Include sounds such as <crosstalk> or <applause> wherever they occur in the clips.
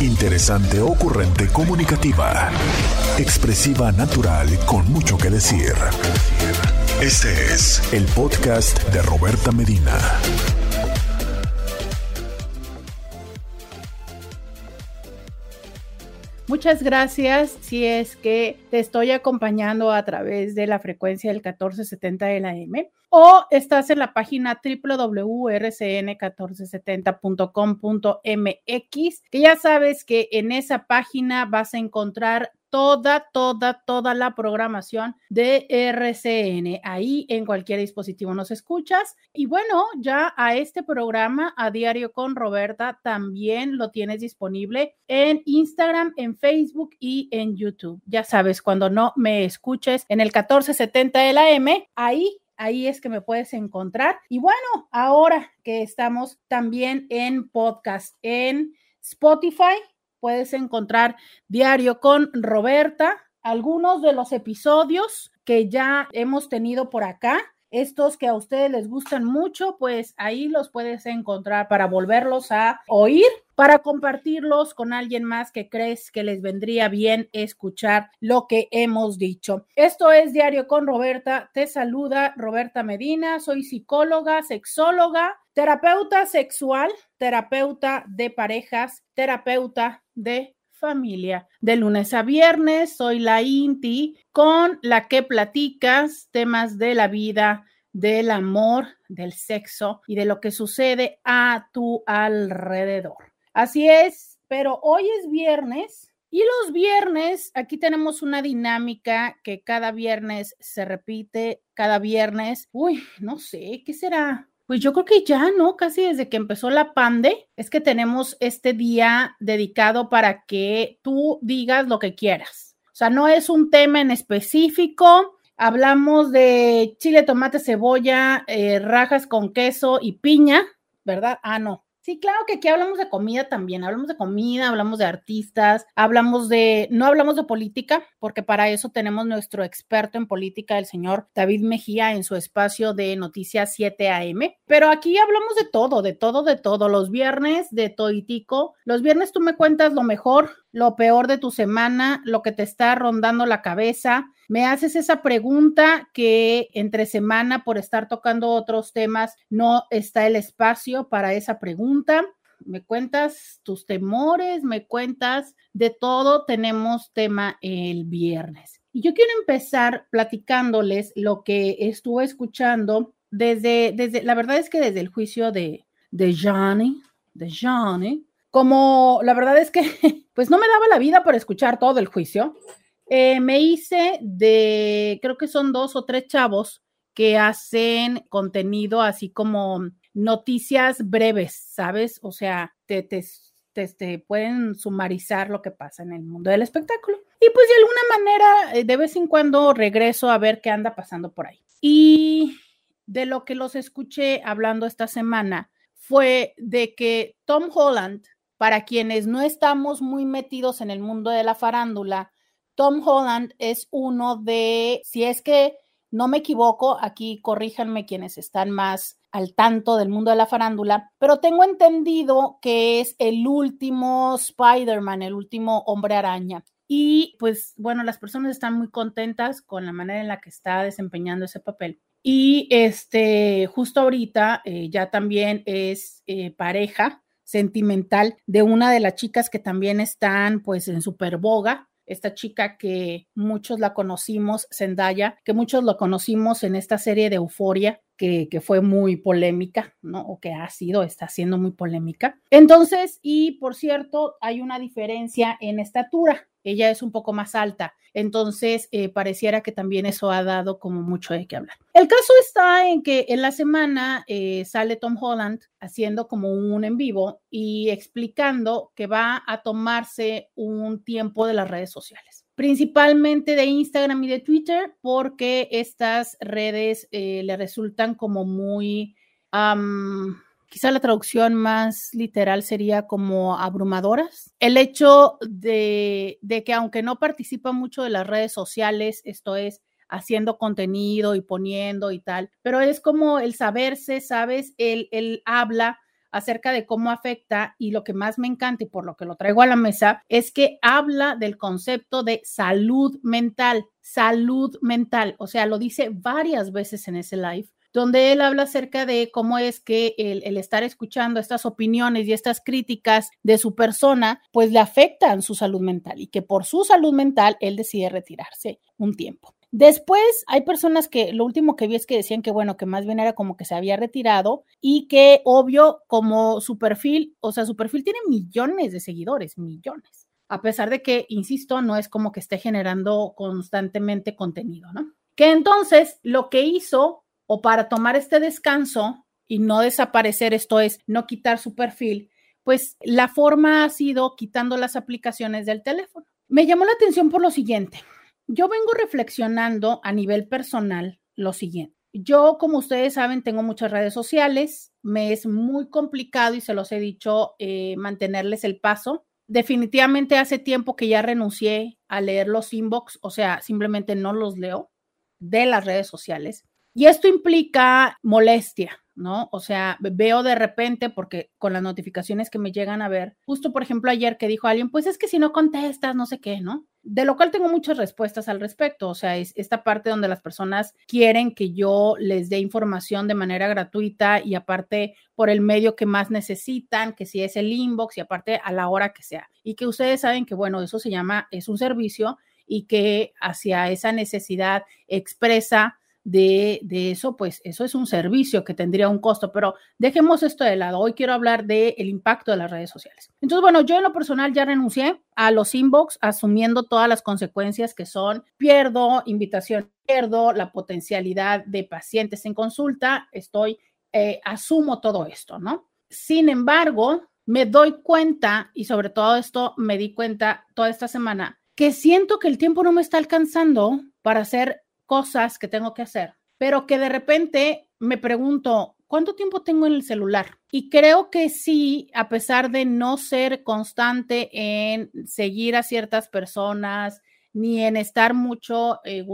Interesante, ocurrente, comunicativa. Expresiva, natural, con mucho que decir. Este es el podcast de Roberta Medina. Muchas gracias. Si es que te estoy acompañando a través de la frecuencia del 1470 de la M o estás en la página www.rcn1470.com.mx, que ya sabes que en esa página vas a encontrar toda, toda, toda la programación de RCN. Ahí en cualquier dispositivo nos escuchas. Y bueno, ya a este programa, a diario con Roberta, también lo tienes disponible en Instagram, en Facebook y en YouTube. Ya sabes, cuando no me escuches en el 1470 de la M, ahí ahí es que me puedes encontrar. Y bueno, ahora que estamos también en podcast, en Spotify, puedes encontrar diario con Roberta, algunos de los episodios que ya hemos tenido por acá. Estos que a ustedes les gustan mucho, pues ahí los puedes encontrar para volverlos a oír, para compartirlos con alguien más que crees que les vendría bien escuchar lo que hemos dicho. Esto es Diario con Roberta. Te saluda Roberta Medina. Soy psicóloga, sexóloga, terapeuta sexual, terapeuta de parejas, terapeuta de familia. De lunes a viernes soy la Inti con la que platicas temas de la vida, del amor, del sexo y de lo que sucede a tu alrededor. Así es, pero hoy es viernes y los viernes, aquí tenemos una dinámica que cada viernes se repite, cada viernes, uy, no sé, ¿qué será? Pues yo creo que ya, ¿no? Casi desde que empezó la pande, es que tenemos este día dedicado para que tú digas lo que quieras. O sea, no es un tema en específico. Hablamos de chile, tomate, cebolla, eh, rajas con queso y piña, ¿verdad? Ah, no. Sí, claro que aquí hablamos de comida también, hablamos de comida, hablamos de artistas, hablamos de, no hablamos de política, porque para eso tenemos nuestro experto en política, el señor David Mejía, en su espacio de Noticias 7 AM, pero aquí hablamos de todo, de todo, de todo, los viernes de Toitico, los viernes tú me cuentas lo mejor, lo peor de tu semana, lo que te está rondando la cabeza, me haces esa pregunta que entre semana por estar tocando otros temas no está el espacio para esa pregunta. Me cuentas tus temores, me cuentas de todo. Tenemos tema el viernes. Y yo quiero empezar platicándoles lo que estuve escuchando desde, desde la verdad es que desde el juicio de, de Johnny, de Johnny, como la verdad es que <laughs> pues no me daba la vida para escuchar todo el juicio, eh, me hice de, creo que son dos o tres chavos que hacen contenido así como noticias breves, ¿sabes? O sea, te, te, te, pueden sumarizar lo que pasa en el mundo del espectáculo. Y pues de alguna manera, eh, de vez en cuando regreso a ver qué anda pasando por ahí. Y de lo que los escuché hablando esta semana fue de que Tom Holland, para quienes no estamos muy metidos en el mundo de la farándula, Tom Holland es uno de, si es que no me equivoco, aquí corríjanme quienes están más al tanto del mundo de la farándula, pero tengo entendido que es el último Spider-Man, el último hombre araña. Y pues bueno, las personas están muy contentas con la manera en la que está desempeñando ese papel. Y este, justo ahorita eh, ya también es eh, pareja sentimental de una de las chicas que también están pues en super boga, esta chica que muchos la conocimos, Zendaya, que muchos lo conocimos en esta serie de Euforia, que, que, fue muy polémica, ¿no? O que ha sido, está siendo muy polémica. Entonces, y por cierto, hay una diferencia en estatura. Ella es un poco más alta, entonces eh, pareciera que también eso ha dado como mucho de qué hablar. El caso está en que en la semana eh, sale Tom Holland haciendo como un en vivo y explicando que va a tomarse un tiempo de las redes sociales principalmente de Instagram y de Twitter, porque estas redes eh, le resultan como muy, quizá la traducción más literal sería como abrumadoras. El hecho de, que aunque no participa mucho de las redes sociales, esto es haciendo contenido y poniendo y tal, pero es como el saberse, ¿sabes? Él, él habla acerca de cómo afecta y lo que más me encanta y por lo que lo traigo a la mesa es que habla del concepto de salud mental, salud mental, o sea, lo dice varias veces en ese live donde él habla acerca de cómo es que el, estar escuchando estas opiniones y estas críticas de su persona, pues le afectan su salud mental y que por su salud mental él decide retirarse un tiempo. Después hay personas que lo último que vi es que decían que bueno, que más bien era como que se había retirado y que obvio como su perfil, o sea, su perfil tiene millones de seguidores, millones. A pesar de que, insisto, no es como que esté generando constantemente contenido, ¿no? Que entonces lo que hizo o para tomar este descanso y no desaparecer, esto es, no quitar su perfil, pues la forma ha sido quitando las aplicaciones del teléfono. Me llamó la atención por lo siguiente. Yo vengo reflexionando a nivel personal lo siguiente. Yo, como ustedes saben, tengo muchas redes sociales. Me es muy complicado y se los he dicho eh, mantenerles el paso. Definitivamente hace tiempo que ya renuncié a leer los inbox, o sea, simplemente no los leo de las redes sociales. Y esto implica molestia, ¿no? O sea, veo de repente, porque con las notificaciones que me llegan a ver, justo por ejemplo ayer que dijo alguien, pues es que si no contestas, no sé qué, ¿no? De lo cual tengo muchas respuestas al respecto, o sea, es esta parte donde las personas quieren que yo les dé información de manera gratuita y aparte por el medio que más necesitan, que si es el inbox y aparte a la hora que sea. Y que ustedes saben que, bueno, eso se llama, es un servicio y que hacia esa necesidad expresa de, eso, pues eso es un servicio que tendría un costo, pero dejemos esto de lado. Hoy quiero hablar del el impacto de las redes sociales. Entonces, bueno, yo en lo personal ya renuncié a los inbox, asumiendo todas las consecuencias que son, pierdo invitación, pierdo la potencialidad de pacientes en consulta, estoy, eh, asumo todo esto, ¿no? Sin embargo, me doy cuenta, y sobre todo esto me di cuenta toda esta semana, que siento que el tiempo no me está alcanzando para hacer cosas que tengo que hacer, pero que de repente me pregunto, ¿cuánto tiempo tengo en el celular? Y creo que sí, a pesar de no ser constante en seguir a ciertas personas, ni en estar mucho eh,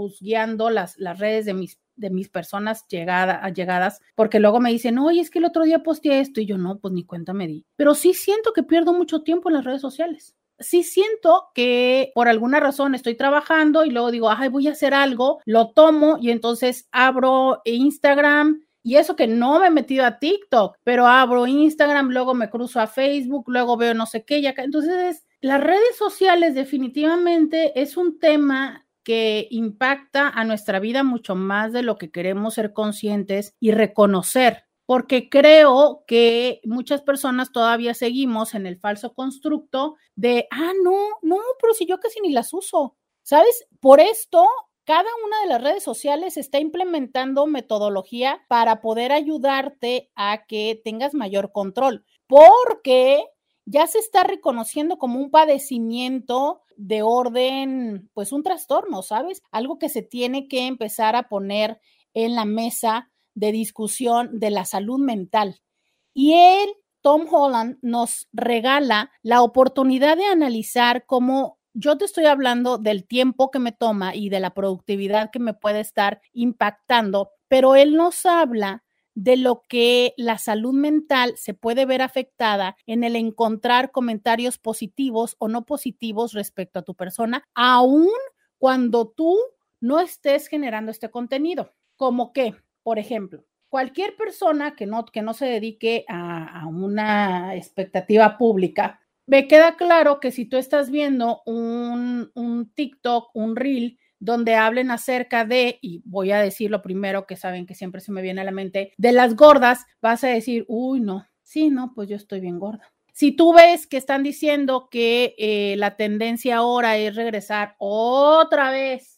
las, las redes de mis de mis personas llegada, llegadas, porque luego me dicen, oye, es que el otro día posteé esto y yo no, pues ni cuenta me di. Pero sí siento que pierdo mucho tiempo en las redes sociales sí siento que por alguna razón estoy trabajando y luego digo, ay, voy a hacer algo, lo tomo y entonces abro Instagram. Y eso que no me he metido a TikTok, pero abro Instagram, luego me cruzo a Facebook, luego veo no sé qué, y acá. Entonces, las redes sociales definitivamente es un tema que impacta a nuestra vida mucho más de lo que queremos ser conscientes y reconocer porque creo que muchas personas todavía seguimos en el falso constructo de, ah, no, no, pero si yo casi ni las uso, ¿sabes? Por esto, cada una de las redes sociales está implementando metodología para poder ayudarte a que tengas mayor control, porque ya se está reconociendo como un padecimiento de orden, pues un trastorno, ¿sabes? Algo que se tiene que empezar a poner en la mesa de discusión de la salud mental. Y él, Tom Holland, nos regala la oportunidad de analizar cómo yo te estoy hablando del tiempo que me toma y de la productividad que me puede estar impactando, pero él nos habla de lo que la salud mental se puede ver afectada en el encontrar comentarios positivos o no positivos respecto a tu persona, aun cuando tú no estés generando este contenido. Como que por ejemplo, cualquier persona que no, que no se dedique a, una expectativa pública, me queda claro que si tú estás viendo un, un TikTok, un reel, donde hablen acerca de, y voy a decir lo primero que saben que siempre se me viene a la mente, de las gordas, vas a decir, uy, no, sí, no, pues yo estoy bien gorda. Si tú ves que están diciendo que eh, la tendencia ahora es regresar otra vez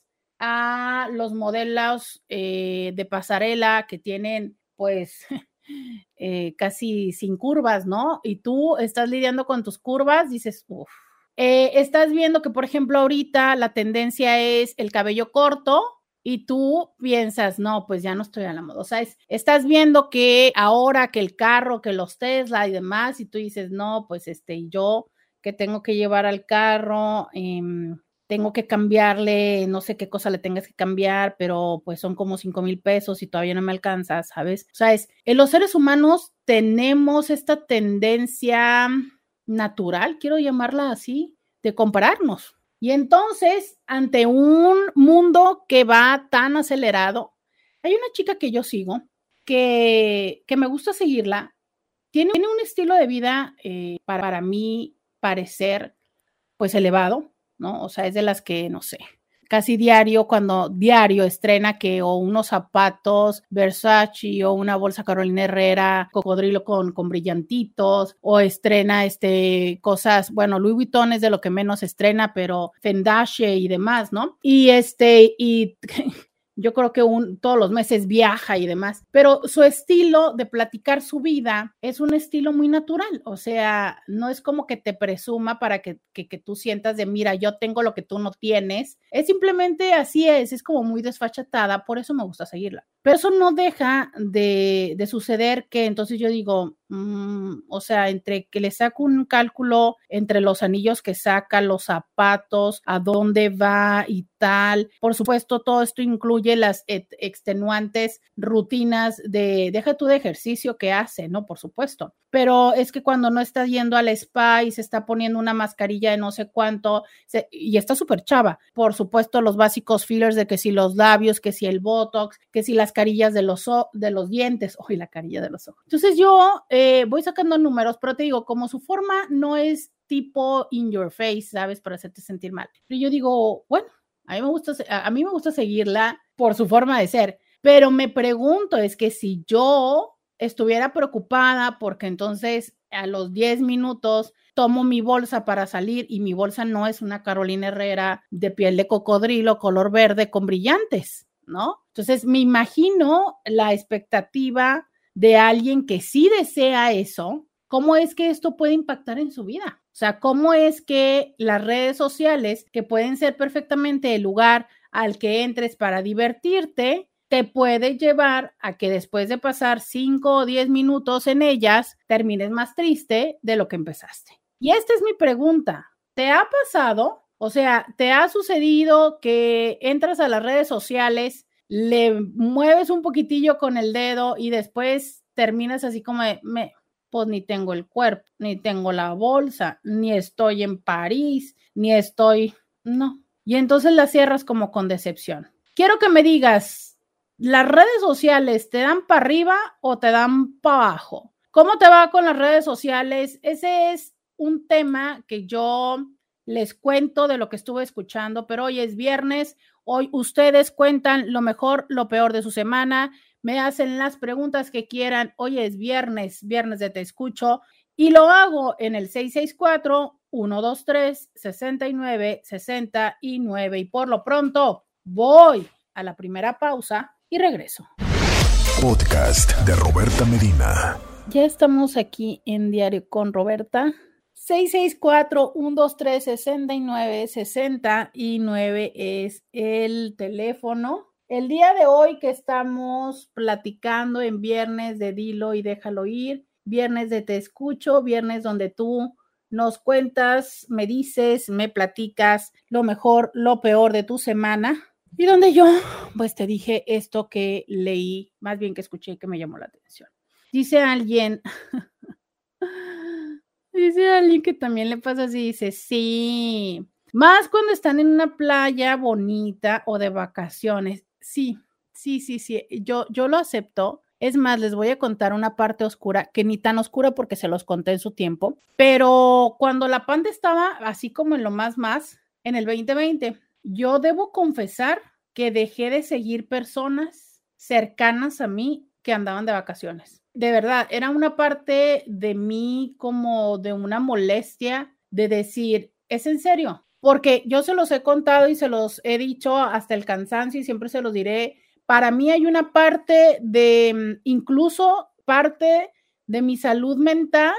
a los modelos eh, de pasarela que tienen pues <laughs> eh, casi sin curvas, ¿no? Y tú estás lidiando con tus curvas, dices, uff. Eh, estás viendo que, por ejemplo, ahorita la tendencia es el cabello corto, y tú piensas, no, pues ya no estoy a la moda. O sea, estás viendo que ahora que el carro, que los Tesla y demás, y tú dices, no, pues este, yo que tengo que llevar al carro, em, tengo que cambiarle, no sé qué cosa le tengas que cambiar, pero pues son como cinco mil pesos y todavía no me alcanza, ¿sabes? O sea, es, en los seres humanos tenemos esta tendencia natural, quiero llamarla así, de compararnos. Y entonces, ante un mundo que va tan acelerado, hay una chica que yo sigo que, que me gusta seguirla. Tiene, un estilo de vida, eh, para, para mí, parecer, pues elevado, ¿no? O sea, es de las que, no sé, casi diario, cuando diario estrena que o unos zapatos Versace o una bolsa Carolina Herrera, cocodrilo con, con brillantitos, o estrena este cosas, bueno, Louis Vuitton es de lo que menos estrena, pero Fendache y demás, ¿no? Y este, y <laughs> yo creo que un, todos los meses viaja y demás, pero su estilo de platicar su vida es un estilo muy natural, o sea, no es como que te presuma para que, que, que, tú sientas de, mira, yo tengo lo que tú no tienes, es simplemente así es, es como muy desfachatada, por eso me gusta seguirla. Pero eso no deja de, de suceder que entonces yo digo, Mm, o sea, entre que le saco un cálculo entre los anillos que saca, los zapatos, a dónde va y tal. Por supuesto, todo esto incluye las extenuantes rutinas de, deja tú de ejercicio que hace, ¿no? Por supuesto. Pero es que cuando no está yendo al spa y se está poniendo una mascarilla de no sé cuánto, y está súper chava. Por supuesto, los básicos fillers de que si los labios, que si el botox, que si las carillas de los, de los dientes, <laughs> oye, la carilla de los ojos. Entonces yo... Eh, voy sacando números, pero te digo, como su forma no es tipo in your face, ¿sabes? Para hacerte sentir mal. Pero yo digo, bueno, a mí me gusta, a mí me gusta seguirla por su forma de ser, pero me pregunto, es que si yo estuviera preocupada porque entonces a los 10 minutos tomo mi bolsa para salir y mi bolsa no es una Carolina Herrera de piel de cocodrilo color verde con brillantes, ¿no? Entonces me imagino la expectativa de alguien que sí desea eso, ¿cómo es que esto puede impactar en su vida? O sea, ¿cómo es que las redes sociales, que pueden ser perfectamente el lugar al que entres para divertirte, te puede llevar a que después de pasar 5 o 10 minutos en ellas, termines más triste de lo que empezaste? Y esta es mi pregunta. ¿Te ha pasado? O sea, ¿te ha sucedido que entras a las redes sociales le mueves un poquitillo con el dedo y después terminas así como de, me, pues ni tengo el cuerpo, ni tengo la bolsa, ni estoy en París, ni estoy, no. Y entonces la cierras como con decepción. Quiero que me digas, ¿las redes sociales te dan para arriba o te dan para abajo? ¿Cómo te va con las redes sociales? Ese es un tema que yo les cuento de lo que estuve escuchando, pero hoy es viernes, Hoy ustedes cuentan lo mejor, lo peor de su semana, me hacen las preguntas que quieran. Hoy es viernes, viernes de Te Escucho y lo hago en el 664-123-69-69 y por lo pronto voy a la primera pausa y regreso. Podcast de Roberta Medina. Ya estamos aquí en Diario con Roberta. 664-123-69-69 es el teléfono. El día de hoy que estamos platicando en viernes de Dilo y déjalo ir, viernes de Te escucho, viernes donde tú nos cuentas, me dices, me platicas lo mejor, lo peor de tu semana. Y donde yo, pues te dije esto que leí, más bien que escuché que me llamó la atención. Dice alguien, <laughs> Dice alguien que también le pasa así, dice, sí, más cuando están en una playa bonita o de vacaciones. Sí, sí, sí, sí, yo, yo lo acepto. Es más, les voy a contar una parte oscura, que ni tan oscura porque se los conté en su tiempo, pero cuando la panda estaba así como en lo más más, en el 2020, yo debo confesar que dejé de seguir personas cercanas a mí que andaban de vacaciones de verdad, era una parte de mí como de una molestia de decir, ¿es en serio? Porque yo se los he contado y se los he dicho hasta el cansancio y siempre se los diré. Para mí hay una parte de, mm, incluso parte de mi salud mental,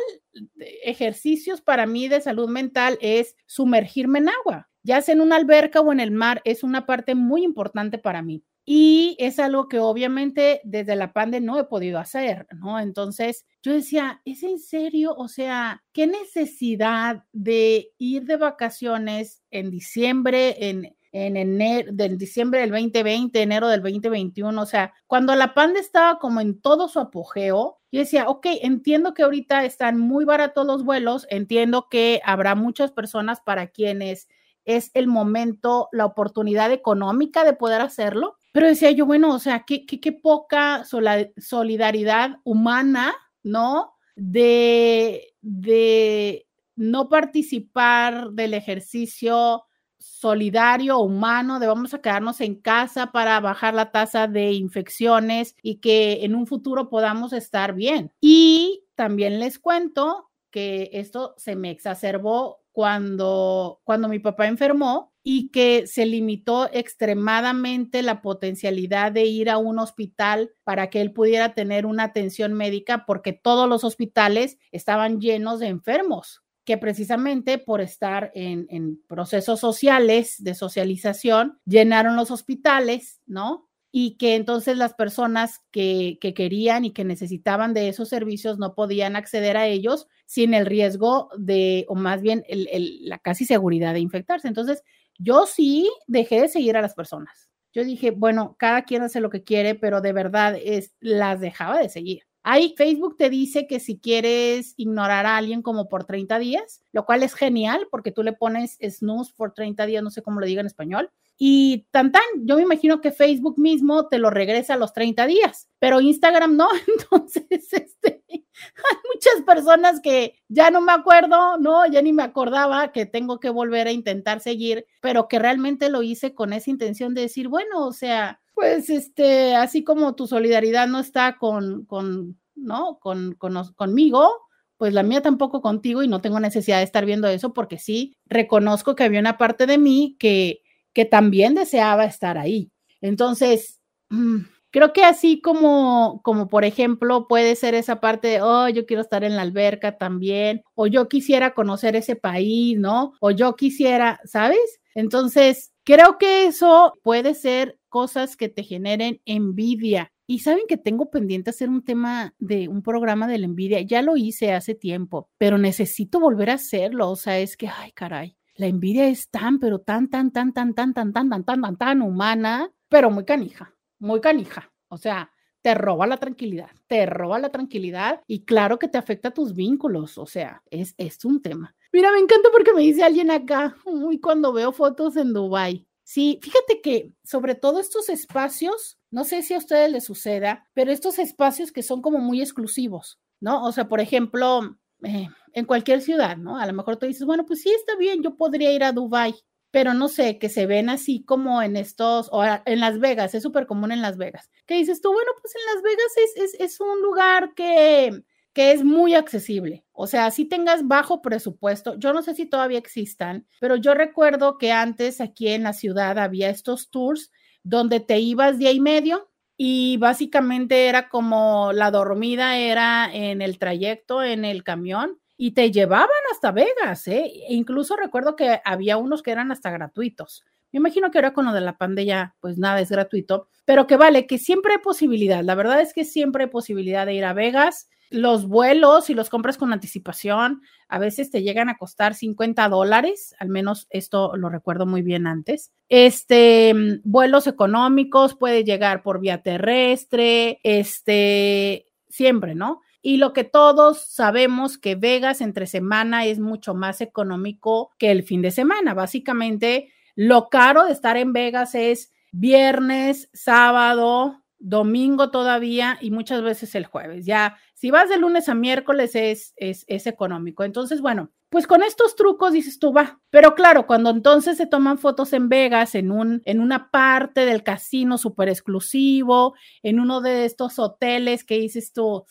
ejercicios para mí de salud mental es sumergirme en agua, ya sea en una alberca o en el mar, es una parte muy importante para mí. Y es algo que obviamente desde la pandemia no he podido hacer, ¿no? Entonces yo decía, ¿es en serio? O sea, ¿qué necesidad de ir de vacaciones en diciembre, en, en enero, del diciembre del 2020, enero del 2021, o sea, cuando la pandemia estaba como en todo su apogeo, yo decía, ok, entiendo que ahorita están muy baratos los vuelos, entiendo que habrá muchas personas para quienes es el momento, la oportunidad económica de poder hacerlo, pero decía yo, bueno, o sea, qué, qué, poca solidaridad humana, ¿no? De, de no participar del ejercicio solidario, humano, de vamos a quedarnos en casa para bajar la tasa de infecciones y que en un futuro podamos estar bien. Y también les cuento que esto se me exacerbó cuando, cuando mi papá enfermó y que se limitó extremadamente la potencialidad de ir a un hospital para que él pudiera tener una atención médica porque todos los hospitales estaban llenos de enfermos que precisamente por estar en, en procesos sociales de socialización llenaron los hospitales, ¿no? Y que entonces las personas que, querían y que necesitaban de esos servicios no podían acceder a ellos sin el riesgo de, o más bien la casi seguridad de infectarse. Entonces, yo sí dejé de seguir a las personas. Yo dije, bueno, cada quien hace lo que quiere, pero de verdad es, las dejaba de seguir. Ahí Facebook te dice que si quieres ignorar a alguien como por 30 días, lo cual es genial porque tú le pones snooze por 30 días, no sé cómo lo diga en español, y tan tan, yo me imagino que Facebook mismo te lo regresa a los 30 días, pero Instagram no, <laughs> entonces este, hay muchas personas que ya no me acuerdo, no, ya ni me acordaba que tengo que volver a intentar seguir, pero que realmente lo hice con esa intención de decir, bueno, o sea, pues este, así como tu solidaridad no está con, con ¿no? Con, con, conmigo, pues la mía tampoco contigo y no tengo necesidad de estar viendo eso porque sí reconozco que había una parte de mí que que también deseaba estar ahí. Entonces, mm, creo que así como, como por ejemplo, puede ser esa parte de, oh, yo quiero estar en la alberca también, o yo quisiera conocer ese país, ¿no? O yo quisiera, ¿sabes? Entonces, creo que eso puede ser cosas que te generen envidia. Y saben que tengo pendiente hacer un tema de un programa de la envidia. Ya lo hice hace tiempo, pero necesito volver a hacerlo. O sea, es que, ay, caray la envidia es tan, pero tan, tan, tan, tan, tan, tan, tan, tan, tan, tan, humana, pero muy canija, muy canija. O sea, te roba la tranquilidad, te roba la tranquilidad y claro que te afecta tus vínculos, o sea, es, es un tema. Mira, me encanta porque me dice alguien acá, uy, cuando veo fotos en Dubai. Sí, fíjate que sobre todo estos espacios, no sé si a ustedes les suceda, pero estos espacios que son como muy exclusivos, ¿no? O sea, por ejemplo, eh, en cualquier ciudad, ¿no? A lo mejor tú dices, bueno, pues sí, está bien, yo podría ir a Dubai, pero no sé, que se ven así como en estos, o en Las Vegas, es súper común en Las Vegas. ¿Qué dices tú? Bueno, pues en Las Vegas es, es, es un lugar que, que es muy accesible. O sea, si tengas bajo presupuesto, yo no sé si todavía existan, pero yo recuerdo que antes aquí en la ciudad había estos tours donde te ibas día y medio y básicamente era como la dormida era en el trayecto, en el camión, y te llevaban hasta Vegas, ¿eh? E incluso recuerdo que había unos que eran hasta gratuitos. Me imagino que ahora con lo de la pandemia, pues nada es gratuito, pero que vale, que siempre hay posibilidad. La verdad es que siempre hay posibilidad de ir a Vegas. Los vuelos, si los compras con anticipación, a veces te llegan a costar 50 dólares, al menos esto lo recuerdo muy bien antes. Este, mm, vuelos económicos, puede llegar por vía terrestre, este, siempre, ¿no? Y lo que todos sabemos que Vegas entre semana es mucho más económico que el fin de semana. Básicamente, lo caro de estar en Vegas es viernes, sábado, domingo todavía y muchas veces el jueves. Ya, si vas de lunes a miércoles es, es, es, económico. Entonces, bueno, pues con estos trucos dices tú, va. Pero claro, cuando entonces se toman fotos en Vegas, en, un, en una parte del casino súper exclusivo, en uno de estos hoteles que dices tú,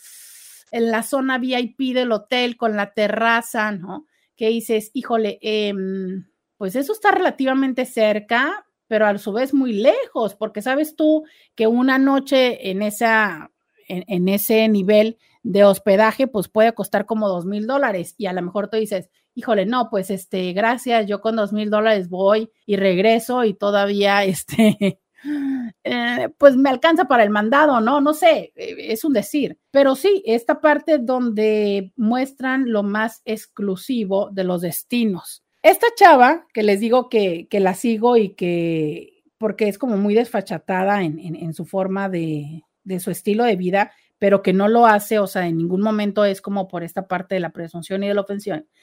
en la zona VIP del hotel con la terraza, ¿no? Que dices, híjole, em, pues eso está relativamente cerca, pero a su vez muy lejos, porque sabes tú que una noche en, esa, en, ese nivel de hospedaje, pues puede costar como dos mil dólares y a lo mejor tú dices, híjole, no, pues este, gracias, yo con dos mil dólares voy y regreso y todavía, <laughs> este, eh, pues me alcanza para el mandado, ¿no? No sé, eh, es un decir. Pero sí, esta parte donde muestran lo más exclusivo de los destinos. Esta chava, que les digo que, que la sigo y que, porque es como muy desfachatada en, en, su forma de, de su estilo de vida, pero que no lo hace, o sea, en ningún momento es como por esta parte de la presunción y de la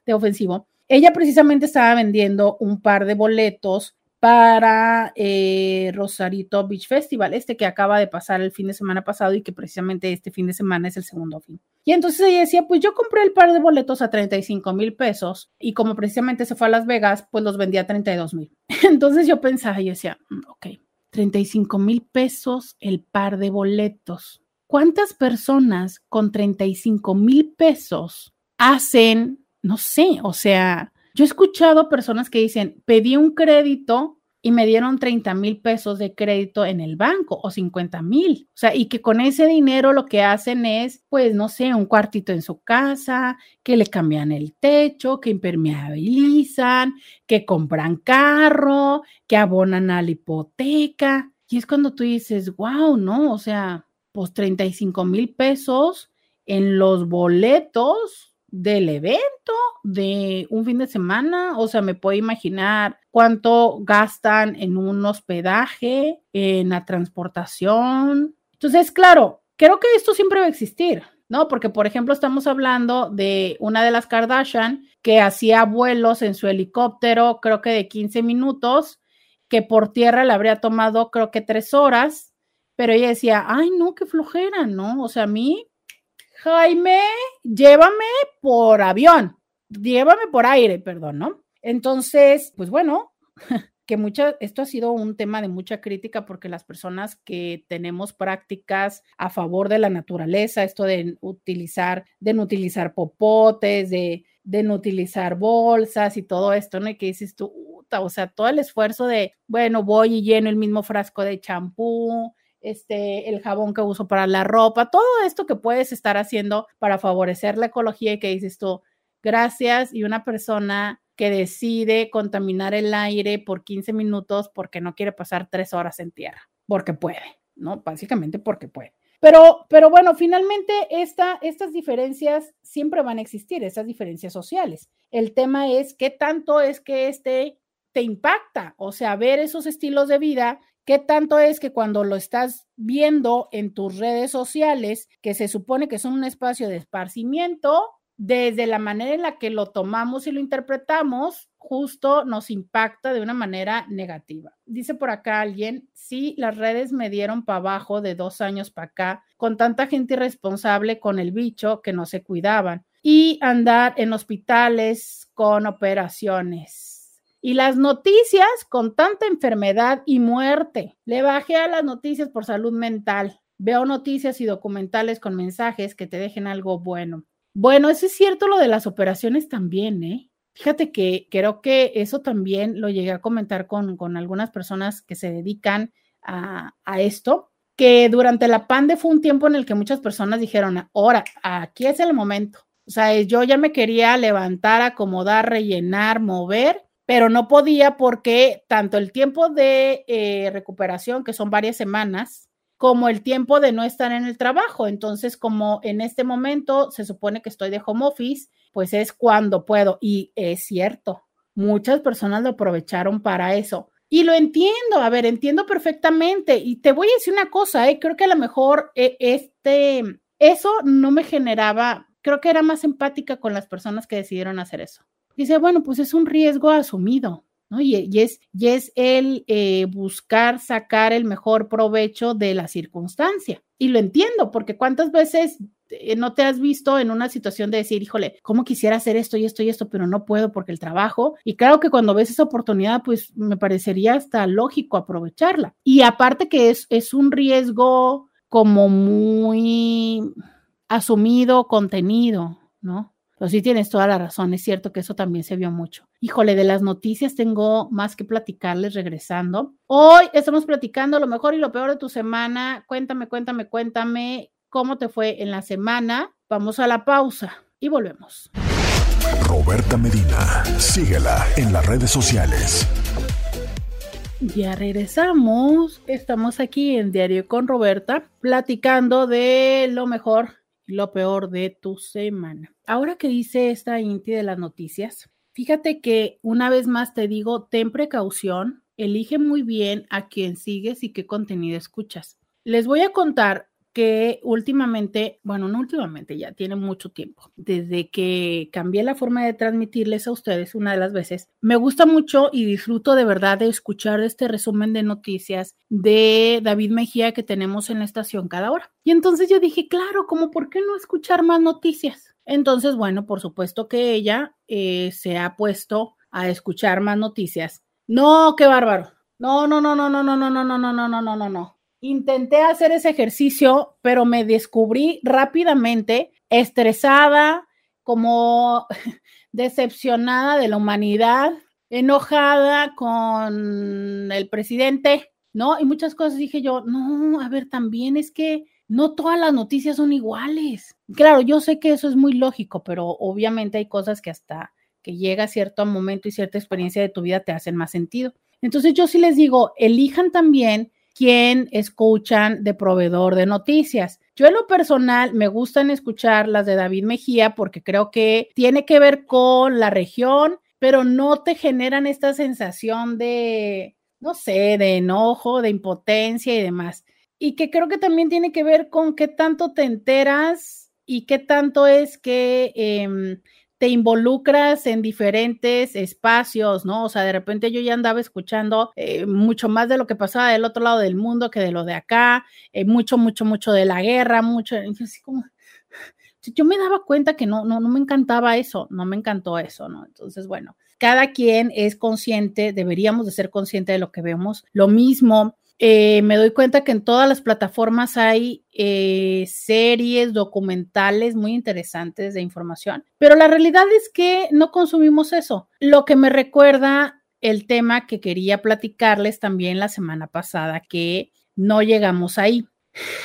ofensivo. Ella precisamente estaba vendiendo un par de boletos para eh, Rosarito Beach Festival, este que acaba de pasar el fin de semana pasado y que precisamente este fin de semana es el segundo fin. Y entonces ella decía, pues yo compré el par de boletos a 35 mil pesos y como precisamente se fue a Las Vegas, pues los vendía a 32 mil. <laughs> Entonces yo pensaba y decía, mm, ok, 35 mil pesos el par de boletos. ¿Cuántas personas con 35 mil pesos hacen, no sé, o sea, yo he escuchado personas que dicen, pedí un crédito y me dieron 30 mil pesos de crédito en el banco o 50 mil. O sea, y que con ese dinero lo que hacen es, pues, no sé, un cuartito en su casa, que le cambian el techo, que impermeabilizan, que compran carro, que abonan a la hipoteca. Y es cuando tú dices, wow, ¿no? O sea, pues 35 mil pesos en los boletos del evento, de un fin de semana, o sea, me puedo imaginar cuánto gastan en un hospedaje, en la transportación. Entonces, claro, creo que esto siempre va a existir, ¿no? Porque, por ejemplo, estamos hablando de una de las Kardashian que hacía vuelos en su helicóptero, creo que de 15 minutos, que por tierra le habría tomado, creo que tres horas, pero ella decía, ay, no, qué flojera, ¿no? O sea, a mí Jaime, llévame por avión, llévame por aire, perdón, ¿no? Entonces, pues bueno, <laughs> que mucha, esto ha sido un tema de mucha crítica porque las personas que tenemos prácticas a favor de la naturaleza, esto de utilizar, de no utilizar popotes, de, de no utilizar bolsas y todo esto, ¿no? Y que dices tú, o sea, todo el esfuerzo de, bueno, voy y lleno el mismo frasco de champú, este, el jabón que uso para la ropa, todo esto que puedes estar haciendo para favorecer la ecología y que dices tú, gracias, y una persona que decide contaminar el aire por 15 minutos porque no quiere pasar tres horas en tierra, porque puede, ¿no? Básicamente porque puede. Pero, pero bueno, finalmente esta, estas diferencias siempre van a existir, esas diferencias sociales. El tema es qué tanto es que este te impacta, o sea, ver esos estilos de vida ¿Qué tanto es que cuando lo estás viendo en tus redes sociales, que se supone que son un espacio de esparcimiento, desde la manera en la que lo tomamos y lo interpretamos, justo nos impacta de una manera negativa. Dice por acá alguien, sí, las redes me dieron para abajo de dos años para acá, con tanta gente irresponsable con el bicho que no se cuidaban y andar en hospitales con operaciones y las noticias con tanta enfermedad y muerte. Le bajé a las noticias por salud mental. Veo noticias y documentales con mensajes que te dejen algo bueno. Bueno, eso es cierto lo de las operaciones también, ¿eh? Fíjate que creo que eso también lo llegué a comentar con, con algunas personas que se dedican a, a esto, que durante la pandemia fue un tiempo en el que muchas personas dijeron, ahora, aquí es el momento. O sea, yo ya me quería levantar, acomodar, rellenar, mover pero no podía porque tanto el tiempo de eh, recuperación, que son varias semanas, como el tiempo de no estar en el trabajo. Entonces, como en este momento se supone que estoy de home office, pues es cuando puedo. Y es cierto, muchas personas lo aprovecharon para eso. Y lo entiendo, a ver, entiendo perfectamente. Y te voy a decir una cosa, ¿eh? creo que a lo mejor eh, este, eso no me generaba, creo que era más empática con las personas que decidieron hacer eso dice, bueno, pues es un riesgo asumido, ¿no? Y, es, y es el eh, buscar sacar el mejor provecho de la circunstancia. Y lo entiendo, porque cuántas veces eh, no te has visto en una situación de decir, híjole, ¿cómo quisiera hacer esto y esto y esto, pero no puedo porque el trabajo? Y claro que cuando ves esa oportunidad, pues me parecería hasta lógico aprovecharla. Y aparte que es, es un riesgo como muy asumido, contenido, ¿no? Pero sí tienes toda la razón, es cierto que eso también se vio mucho. Híjole, de las noticias tengo más que platicarles regresando. Hoy estamos platicando lo mejor y lo peor de tu semana. Cuéntame, cuéntame, cuéntame cómo te fue en la semana. Vamos a la pausa y volvemos. Roberta Medina, síguela en las redes sociales. Ya regresamos. Estamos aquí en Diario con Roberta, platicando de lo mejor lo peor de tu semana. Ahora que dice esta Inti de las noticias, fíjate que una vez más te digo, ten precaución, elige muy bien a quién sigues y qué contenido escuchas. Les voy a contar que últimamente, bueno, no últimamente, ya tiene mucho tiempo, desde que cambié la forma de transmitirles a ustedes una de las veces, me gusta mucho y disfruto de verdad de escuchar este resumen de noticias de David Mejía que tenemos en la estación cada hora. Y entonces yo dije, claro, como por qué no escuchar más noticias? Entonces, bueno, por supuesto que ella eh, se ha puesto a escuchar más noticias. No, qué bárbaro. No, no, no, no, no, no, no, no, no, no, no, no, no, no intenté hacer ese ejercicio, pero me descubrí rápidamente estresada, como <laughs> decepcionada de la humanidad, enojada con el presidente, ¿no? Y muchas cosas dije yo, no, a ver, también es que no todas las noticias son iguales. Claro, yo sé que eso es muy lógico, pero obviamente hay cosas que hasta que llega cierto momento y cierta experiencia de tu vida te hacen más sentido. Entonces yo sí les digo, elijan también quién escuchan de proveedor de noticias. Yo en lo personal me gustan escuchar las de David Mejía porque creo que tiene que ver con la región, pero no te generan esta sensación de, no sé, de enojo, de impotencia y demás. Y que creo que también tiene que ver con qué tanto te enteras y qué tanto es que em, te involucras en diferentes espacios, ¿no? O sea, de repente yo ya andaba escuchando eh, mucho más de lo que pasaba del otro lado del mundo que de lo de acá, eh, mucho, mucho, mucho de la guerra, mucho, así como, yo me daba cuenta que no, no, no me encantaba eso, no me encantó eso, ¿no? Entonces, bueno, cada quien es consciente, deberíamos de ser conscientes de lo que vemos. Lo mismo, eh, me doy cuenta que en todas las plataformas hay eh, series, documentales muy interesantes de información, pero la realidad es que no consumimos eso. Lo que me recuerda el tema que quería platicarles también la semana pasada, que no llegamos ahí.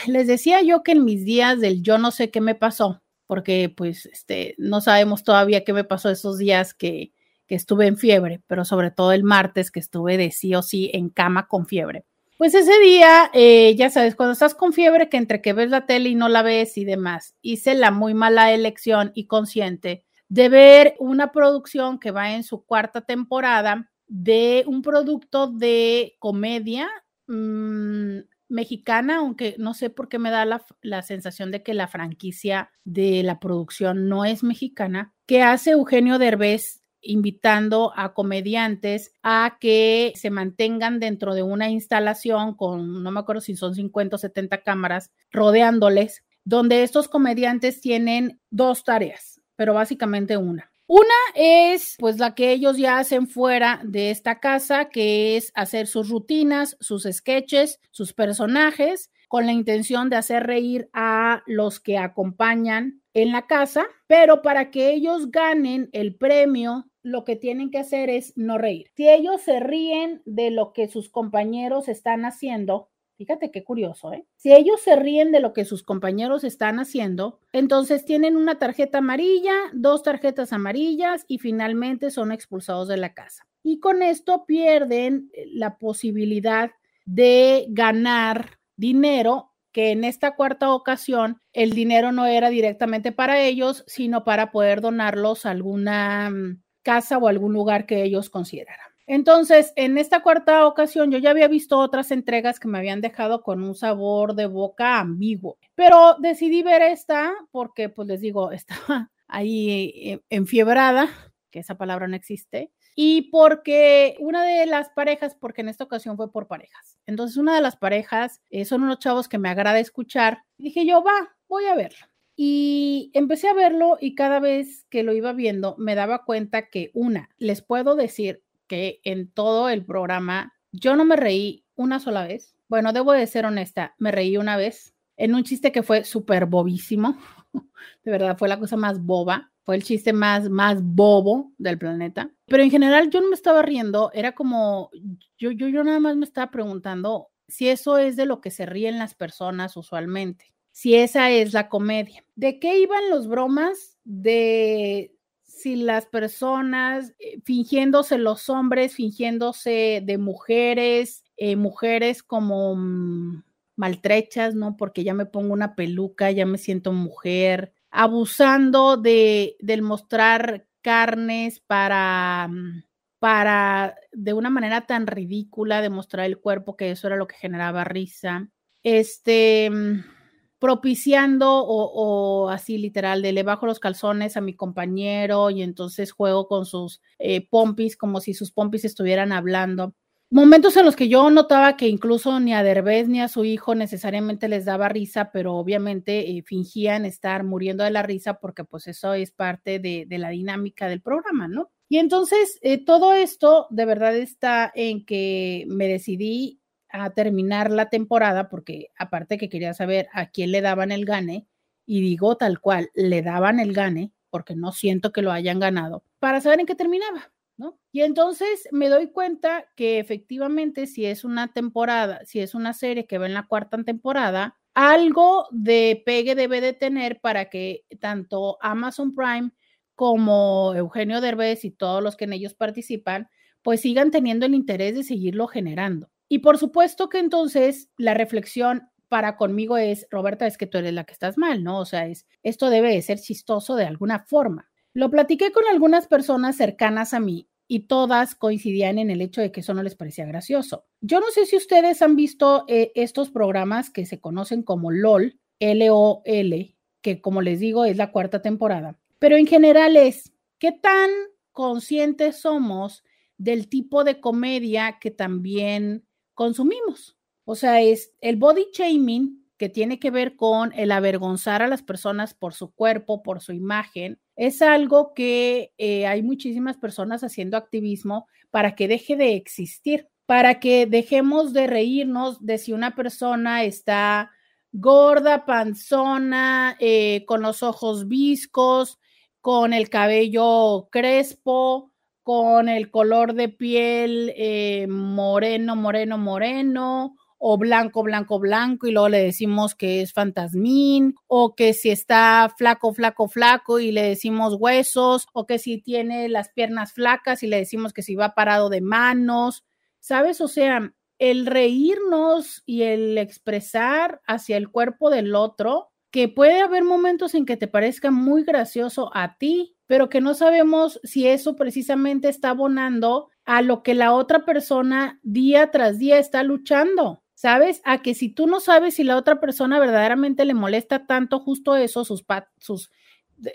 Les decía yo que en mis días del yo no sé qué me pasó, porque pues este, no sabemos todavía qué me pasó esos días que, que estuve en fiebre, pero sobre todo el martes que estuve de sí o sí en cama con fiebre. Pues ese día, eh, ya sabes, cuando estás con fiebre, que entre que ves la tele y no la ves y demás, hice la muy mala elección y consciente de ver una producción que va en su cuarta temporada de un producto de comedia mm, mexicana, aunque no sé por qué me da la, la sensación de que la franquicia de la producción no es mexicana, que hace Eugenio Derbez invitando a comediantes a que se mantengan dentro de una instalación con, no me acuerdo si son 50 o 70 cámaras, rodeándoles, donde estos comediantes tienen dos tareas, pero básicamente una. Una es pues la que ellos ya hacen fuera de esta casa, que es hacer sus rutinas, sus sketches, sus personajes, con la intención de hacer reír a los que acompañan en la casa, pero para que ellos ganen el premio lo que tienen que hacer es no reír. Si ellos se ríen de lo que sus compañeros están haciendo, fíjate qué curioso, ¿eh? Si ellos se ríen de lo que sus compañeros están haciendo, entonces tienen una tarjeta amarilla, dos tarjetas amarillas y finalmente son expulsados de la casa. Y con esto pierden eh, la posibilidad de ganar dinero que en esta cuarta ocasión el dinero no era directamente para ellos, sino para poder donarlos a alguna mm, casa o algún lugar que ellos consideraran. Entonces, en esta cuarta ocasión yo ya había visto otras entregas que me habían dejado con un sabor de boca ambiguo, pero decidí ver esta porque, pues les digo, <laughs> estaba ahí eh, enfiebrada, que esa palabra no existe, y porque una de las parejas, porque en esta ocasión fue por parejas, entonces una de las parejas eh, son unos chavos que me agrada escuchar, dije yo, va, voy a verlo. Y empecé a verlo y cada vez que lo iba viendo me daba cuenta que una, les puedo decir que en todo el programa yo no me reí una sola vez. Bueno, debo de ser honesta, me reí una vez en un chiste que fue súper bobísimo. <laughs> De verdad, fue la cosa más boba. Fue el chiste más, más bobo del planeta. Pero en general yo no me estaba riendo. Era como, yo, yo, yo nada más me estaba preguntando si eso es de lo que se ríen las personas usualmente si esa es la comedia. ¿De qué iban los bromas? De si las personas eh, fingiéndose los hombres, fingiéndose de mujeres, eh, mujeres como mm, maltrechas, ¿no? Porque ya me pongo una peluca, ya me siento mujer, abusando de, del mostrar carnes para, mm, para, de una manera tan ridícula, demostrar el cuerpo, que eso era lo que generaba risa. Este, mm, propiciando o, así literal, de le bajo los calzones a mi compañero y entonces juego con sus eh, pompis como si sus pompis estuvieran hablando. Momentos en los que yo notaba que incluso ni a Derbez ni a su hijo necesariamente les daba risa, pero obviamente eh, fingían estar muriendo de la risa porque pues eso es parte de, la dinámica del programa, ¿no? Y entonces eh, todo esto de verdad está en que me decidí a terminar la temporada porque aparte que quería saber a quién le daban el gane y digo tal cual, le daban el gane porque no siento que lo hayan ganado para saber en qué terminaba. ¿no? Y entonces me doy cuenta que efectivamente si es una temporada, si es una serie que va en la cuarta temporada, algo de pegue debe de tener para que tanto Amazon Prime como Eugenio Derbez y todos los que en ellos participan, pues sigan teniendo el interés de seguirlo generando. Y por supuesto que entonces la reflexión para conmigo es, Roberta, es que tú eres la que estás mal, ¿no? O sea, es, esto debe de ser chistoso de alguna forma. Lo platiqué con algunas personas cercanas a mí y todas coincidían en el hecho de que eso no les parecía gracioso. Yo no sé si ustedes han visto eh, estos programas que se conocen como LOL, L-O-L, que como les digo es la cuarta temporada, pero en general es, ¿qué tan conscientes somos del tipo de comedia que también consumimos? O sea, es el body shaming que tiene que ver con el avergonzar a las personas por su cuerpo, por su imagen, es algo que eh, hay muchísimas personas haciendo activismo para que deje de existir, para que dejemos de reírnos de si una persona está gorda, panzona, eh, con los ojos viscos, con el cabello crespo, con el color de piel eh, moreno, moreno, moreno, o blanco, blanco, blanco y luego le decimos que es fantasmín o que si está flaco, flaco, flaco y le decimos huesos o que si tiene las piernas flacas y le decimos que si va parado de manos, ¿sabes? O sea, el reírnos y el expresar hacia el cuerpo del otro, que puede haber momentos en que te parezca muy gracioso a ti, pero que no sabemos si eso precisamente está abonando a lo que la otra persona día tras día está luchando. ¿sabes? A que si tú no sabes si la otra persona verdaderamente le molesta tanto justo eso, sus, sus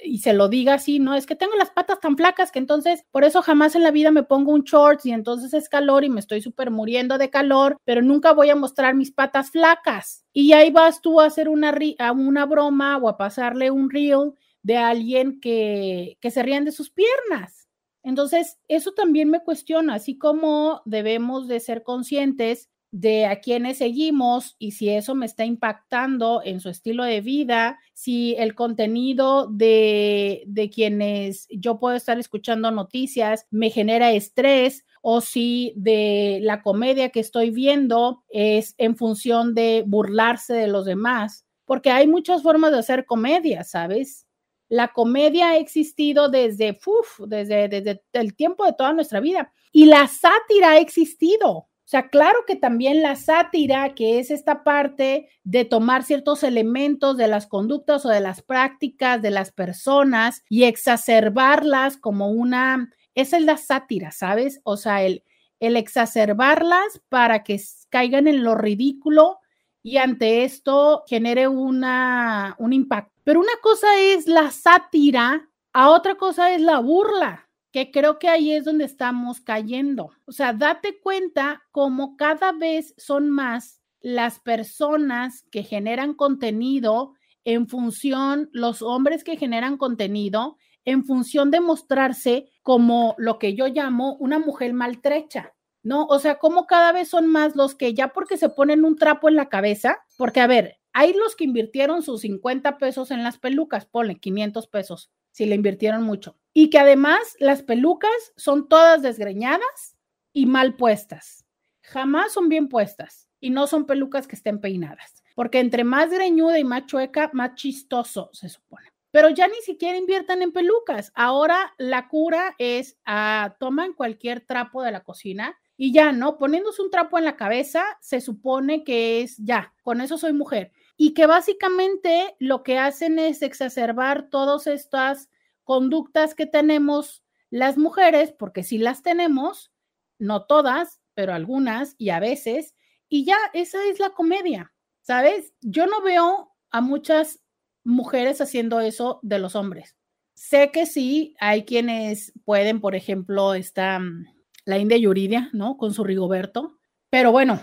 y se lo diga así, no, es que tengo las patas tan flacas que entonces por eso jamás en la vida me pongo un shorts y entonces es calor y me estoy súper muriendo de calor, pero nunca voy a mostrar mis patas flacas. Y ahí vas tú a hacer una, una broma o a pasarle un reel de alguien que, que se ríen de sus piernas. Entonces, eso también me cuestiona, así como debemos de ser conscientes de a quienes seguimos y si eso me está impactando en su estilo de vida, si el contenido de, de quienes yo puedo estar escuchando noticias me genera estrés o si de la comedia que estoy viendo es en función de burlarse de los demás, porque hay muchas formas de hacer comedia, ¿sabes? La comedia ha existido desde, desde, desde el tiempo de toda nuestra vida y la sátira ha existido o sea, claro que también la sátira, que es esta parte de tomar ciertos elementos de las conductas o de las prácticas de las personas y exacerbarlas como una, esa es la sátira, ¿sabes? O sea, el, el exacerbarlas para que caigan en lo ridículo y ante esto genere una, un impacto. Pero una cosa es la sátira, a otra cosa es la burla que creo que ahí es donde estamos cayendo. O sea, date cuenta cómo cada vez son más las personas que generan contenido en función, los hombres que generan contenido en función de mostrarse como lo que yo llamo una mujer maltrecha. ¿No? O sea, como cada vez son más los que ya porque se ponen un trapo en la cabeza, porque a ver, hay los que invirtieron sus 50 pesos en las pelucas, ponle 500 pesos, si le invirtieron mucho. Y que además las pelucas son todas desgreñadas y mal puestas. Jamás son bien puestas y no son pelucas que estén peinadas. Porque entre más greñuda y más chueca, más chistoso se supone. pero ya ni siquiera inviertan en pelucas. Ahora la cura es, ah, toman cualquier trapo de la cocina y ya, ¿no? Poniéndose un trapo en la cabeza, se supone que es ya, con eso soy mujer. Y que básicamente lo que hacen es exacerbar todas estas conductas que tenemos las mujeres, porque sí las tenemos, no todas, pero algunas y a veces, y ya esa es la comedia, ¿sabes? Yo no veo a muchas mujeres haciendo eso de los hombres. Sé que sí, hay quienes pueden, por ejemplo, está mm, la India Yuridia, ¿no? Con su Rigoberto. Pero bueno,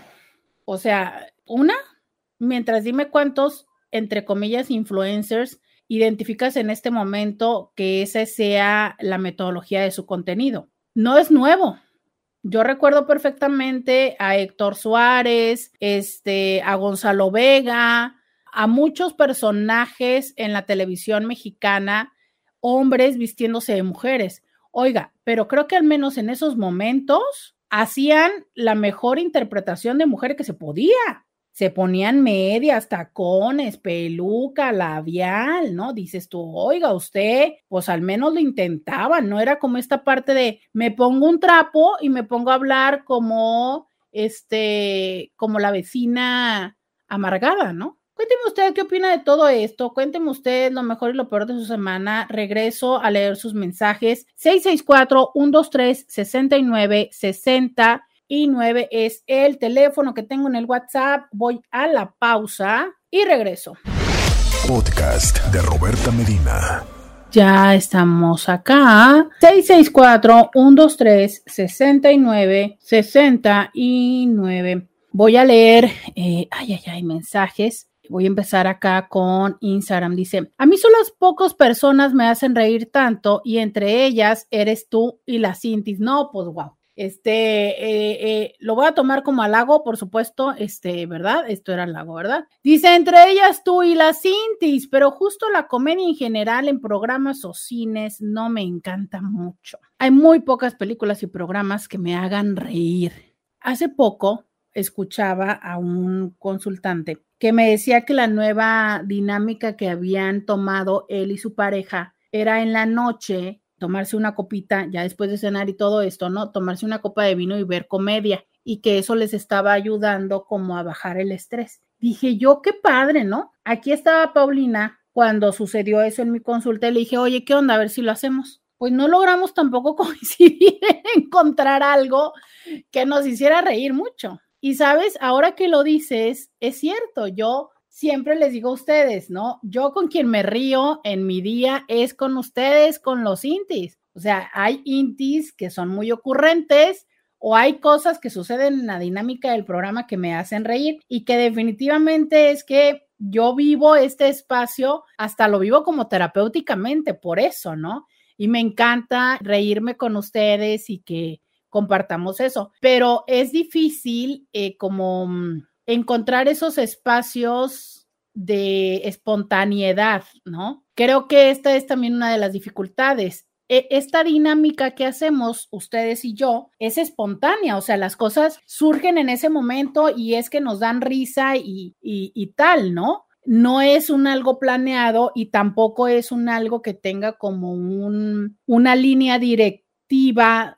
o sea, una, mientras dime cuántos, entre comillas, influencers identificas en este momento que esa sea la metodología de su contenido. No es nuevo. Yo recuerdo perfectamente a Héctor Suárez, este, a Gonzalo Vega, a muchos personajes en la televisión mexicana, hombres vistiéndose de mujeres. Oiga, pero creo que al menos en esos momentos hacían la mejor interpretación de mujer que se podía. Se ponían medias, tacones, peluca, labial, ¿no? Dices tú, oiga, usted, pues al menos lo intentaban, no era como esta parte de me pongo un trapo y me pongo a hablar como este, como la vecina amargada, ¿no? Cuénteme usted qué opina de todo esto. Cuénteme usted lo mejor y lo peor de su semana. Regreso a leer sus mensajes. 664-123-6969 es el teléfono que tengo en el WhatsApp. Voy a la pausa y regreso. Podcast de Roberta Medina. Ya estamos acá. 664-123-6969. Voy a leer, eh, ay, ay, ay, mensajes Voy a empezar acá con Instagram. Dice, a mí solo las pocas personas me hacen reír tanto y entre ellas eres tú y la Cintis. No, pues wow. Este, eh, eh, lo voy a tomar como halago, por supuesto, este, ¿verdad? Esto era halago, ¿verdad? Dice, entre ellas tú y la Cintis, pero justo la comedia en general en programas o cines no me encanta mucho. Hay muy pocas películas y programas que me hagan reír. Hace poco escuchaba a un consultante que me decía que la nueva dinámica que habían tomado él y su pareja era en la noche tomarse una copita, ya después de cenar y todo esto, ¿no? Tomarse una copa de vino y ver comedia y que eso les estaba ayudando como a bajar el estrés. Dije yo, qué padre, ¿no? Aquí estaba Paulina cuando sucedió eso en mi consulta y le dije, oye, ¿qué onda? A ver si lo hacemos. Pues no logramos tampoco <laughs> coincidir en encontrar algo que nos hiciera reír mucho. Y sabes, ahora que lo dices, es cierto, yo siempre les digo a ustedes, ¿no? Yo con quien me río en mi día es con ustedes, con los intis. O sea, hay intis que son muy ocurrentes o hay cosas que suceden en la dinámica del programa que me hacen reír y que definitivamente es que yo vivo este espacio, hasta lo vivo como terapéuticamente, por eso, ¿no? Y me encanta reírme con ustedes y que compartamos eso, pero es difícil eh, como mm, encontrar esos espacios de espontaneidad, ¿no? Creo que esta es también una de las dificultades. E, esta dinámica que hacemos ustedes y yo es espontánea, o sea, las cosas surgen en ese momento y es que nos dan risa y, tal, ¿no? no es un algo planeado y tampoco es un algo que tenga como un, una línea directa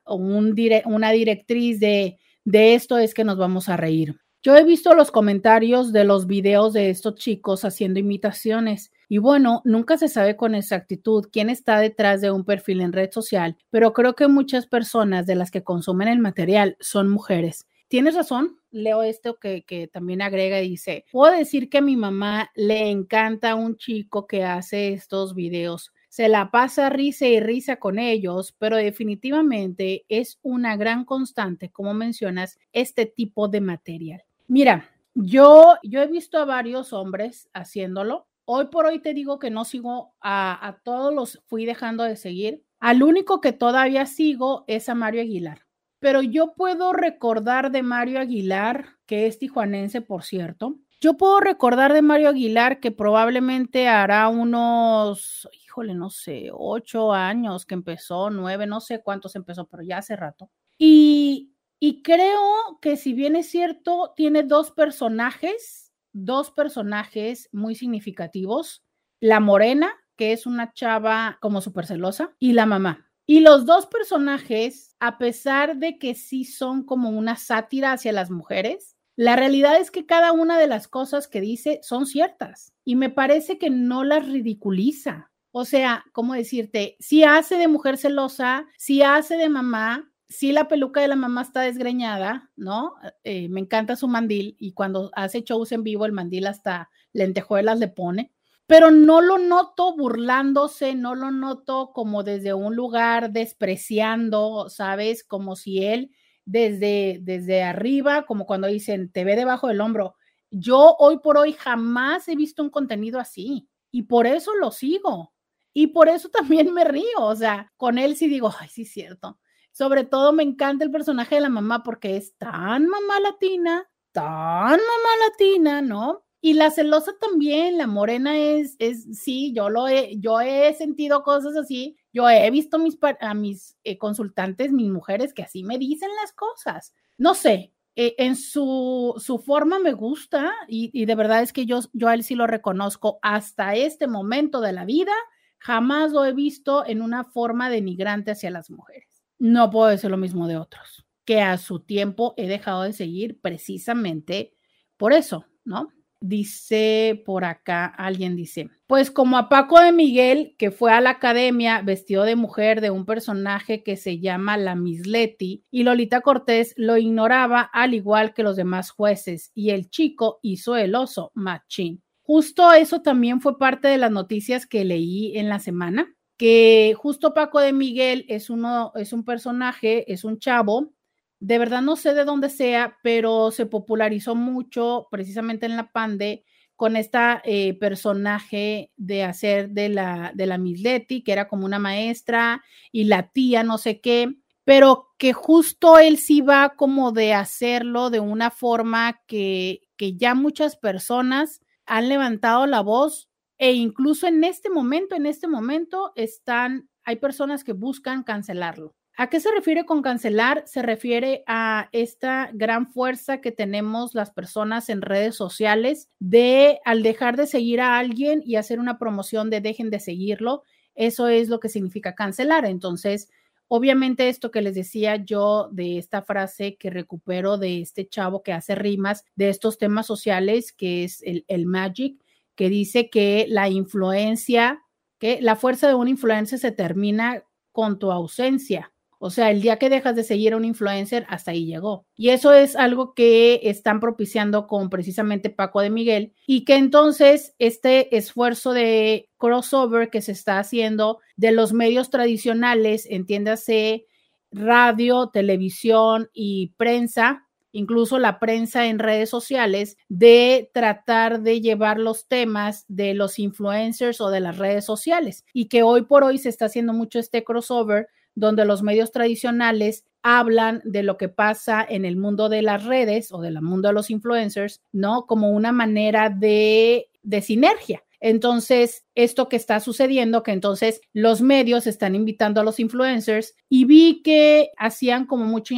o un una directriz de, de esto es que nos vamos a reír. Yo he visto los comentarios de los videos de estos chicos haciendo imitaciones y bueno, nunca se sabe con exactitud quién está detrás de un perfil en red social, pero creo que muchas personas de las que consumen el material son mujeres. Tienes razón, leo esto que, que también agrega y dice, puedo decir que a mi mamá le encanta un chico que hace estos videos se la pasa risa y risa con ellos, pero definitivamente es una gran constante, como mencionas, este tipo de material. Mira, yo, yo he visto a varios hombres haciéndolo. Hoy por hoy te digo que no sigo a, a todos los fui dejando de seguir. Al único que todavía sigo es a Mario Aguilar. Pero yo puedo recordar de Mario Aguilar, que es tijuanense, por cierto. Yo puedo recordar de Mario Aguilar que probablemente hará unos, híjole, no sé, ocho años que empezó, nueve, no sé cuántos empezó, pero ya hace rato. Y, creo que si bien es cierto, tiene dos personajes, dos personajes muy significativos. La morena, que es una chava como súper celosa, y la mamá. Y los dos personajes, a pesar de que sí son como una sátira hacia las mujeres, la realidad es que cada una de las cosas que dice son ciertas y me parece que no las ridiculiza. O sea, ¿cómo decirte? Si hace de mujer celosa, si hace de mamá, si la peluca de la mamá está desgreñada, ¿no? Eh, me encanta su mandil y cuando hace shows en vivo el mandil hasta lentejuelas le pone pero no lo noto burlándose, no lo noto como desde un lugar despreciando, ¿sabes? Como si él desde, desde arriba, como cuando dicen, te ve debajo del hombro. Yo hoy por hoy jamás he visto un contenido así y por eso lo sigo. Y por eso también me río, o sea, con él sí digo, ay, sí cierto. Sobre todo me encanta el personaje de la mamá porque es tan mamá latina, tan mamá latina, ¿no? Y la celosa también, la morena es, es, sí, yo lo he, yo he sentido cosas así, yo he visto mis, a mis eh, consultantes, mis mujeres, que así me dicen las cosas. No sé, eh, en su, forma me gusta y, y, de verdad es que yo, yo a él sí lo reconozco hasta este momento de la vida, jamás lo he visto en una forma denigrante hacia las mujeres. No puedo decir lo mismo de otros, que a su tiempo he dejado de seguir precisamente por eso, ¿no? Dice por acá, alguien dice, pues como a Paco de Miguel, que fue a la academia vestido de mujer de un personaje que se llama la Miss Letty, y Lolita Cortés lo ignoraba al igual que los demás jueces, y el chico hizo el oso, machín. Justo eso también fue parte de las noticias que leí en la semana, que justo Paco de Miguel es uno, es un personaje, es un chavo de verdad no sé de dónde sea, pero se popularizó mucho precisamente en la Pande con esta eh, personaje de hacer de la, de la Miss Letty, que era como una maestra y la tía, no sé qué, pero que justo él sí va como de hacerlo de una forma que, que ya muchas personas han levantado la voz e incluso en este momento, en este momento están, hay personas que buscan cancelarlo. ¿A qué se refiere con cancelar? Se refiere a esta gran fuerza que tenemos las personas en redes sociales de al dejar de seguir a alguien y hacer una promoción de dejen de seguirlo, eso es lo que significa cancelar. Entonces, obviamente esto que les decía yo de esta frase que recupero de este chavo que hace rimas de estos temas sociales, que es el, el Magic, que dice que la influencia, que la fuerza de una influencia se termina con tu ausencia. O sea, el día que dejas de seguir a un influencer, hasta ahí llegó. Y eso es algo que están propiciando con precisamente Paco de Miguel y que entonces este esfuerzo de crossover que se está haciendo de los medios tradicionales, entiéndase radio, televisión y prensa, incluso la prensa en redes sociales, de tratar de llevar los temas de los influencers o de las redes sociales y que hoy por hoy se está haciendo mucho este crossover donde los medios tradicionales hablan de lo que pasa en el mundo de las redes o del mundo de los influencers, ¿no? Como una manera de, de sinergia. Entonces, esto que está sucediendo, que entonces los medios están invitando a los influencers y vi que hacían como mucho,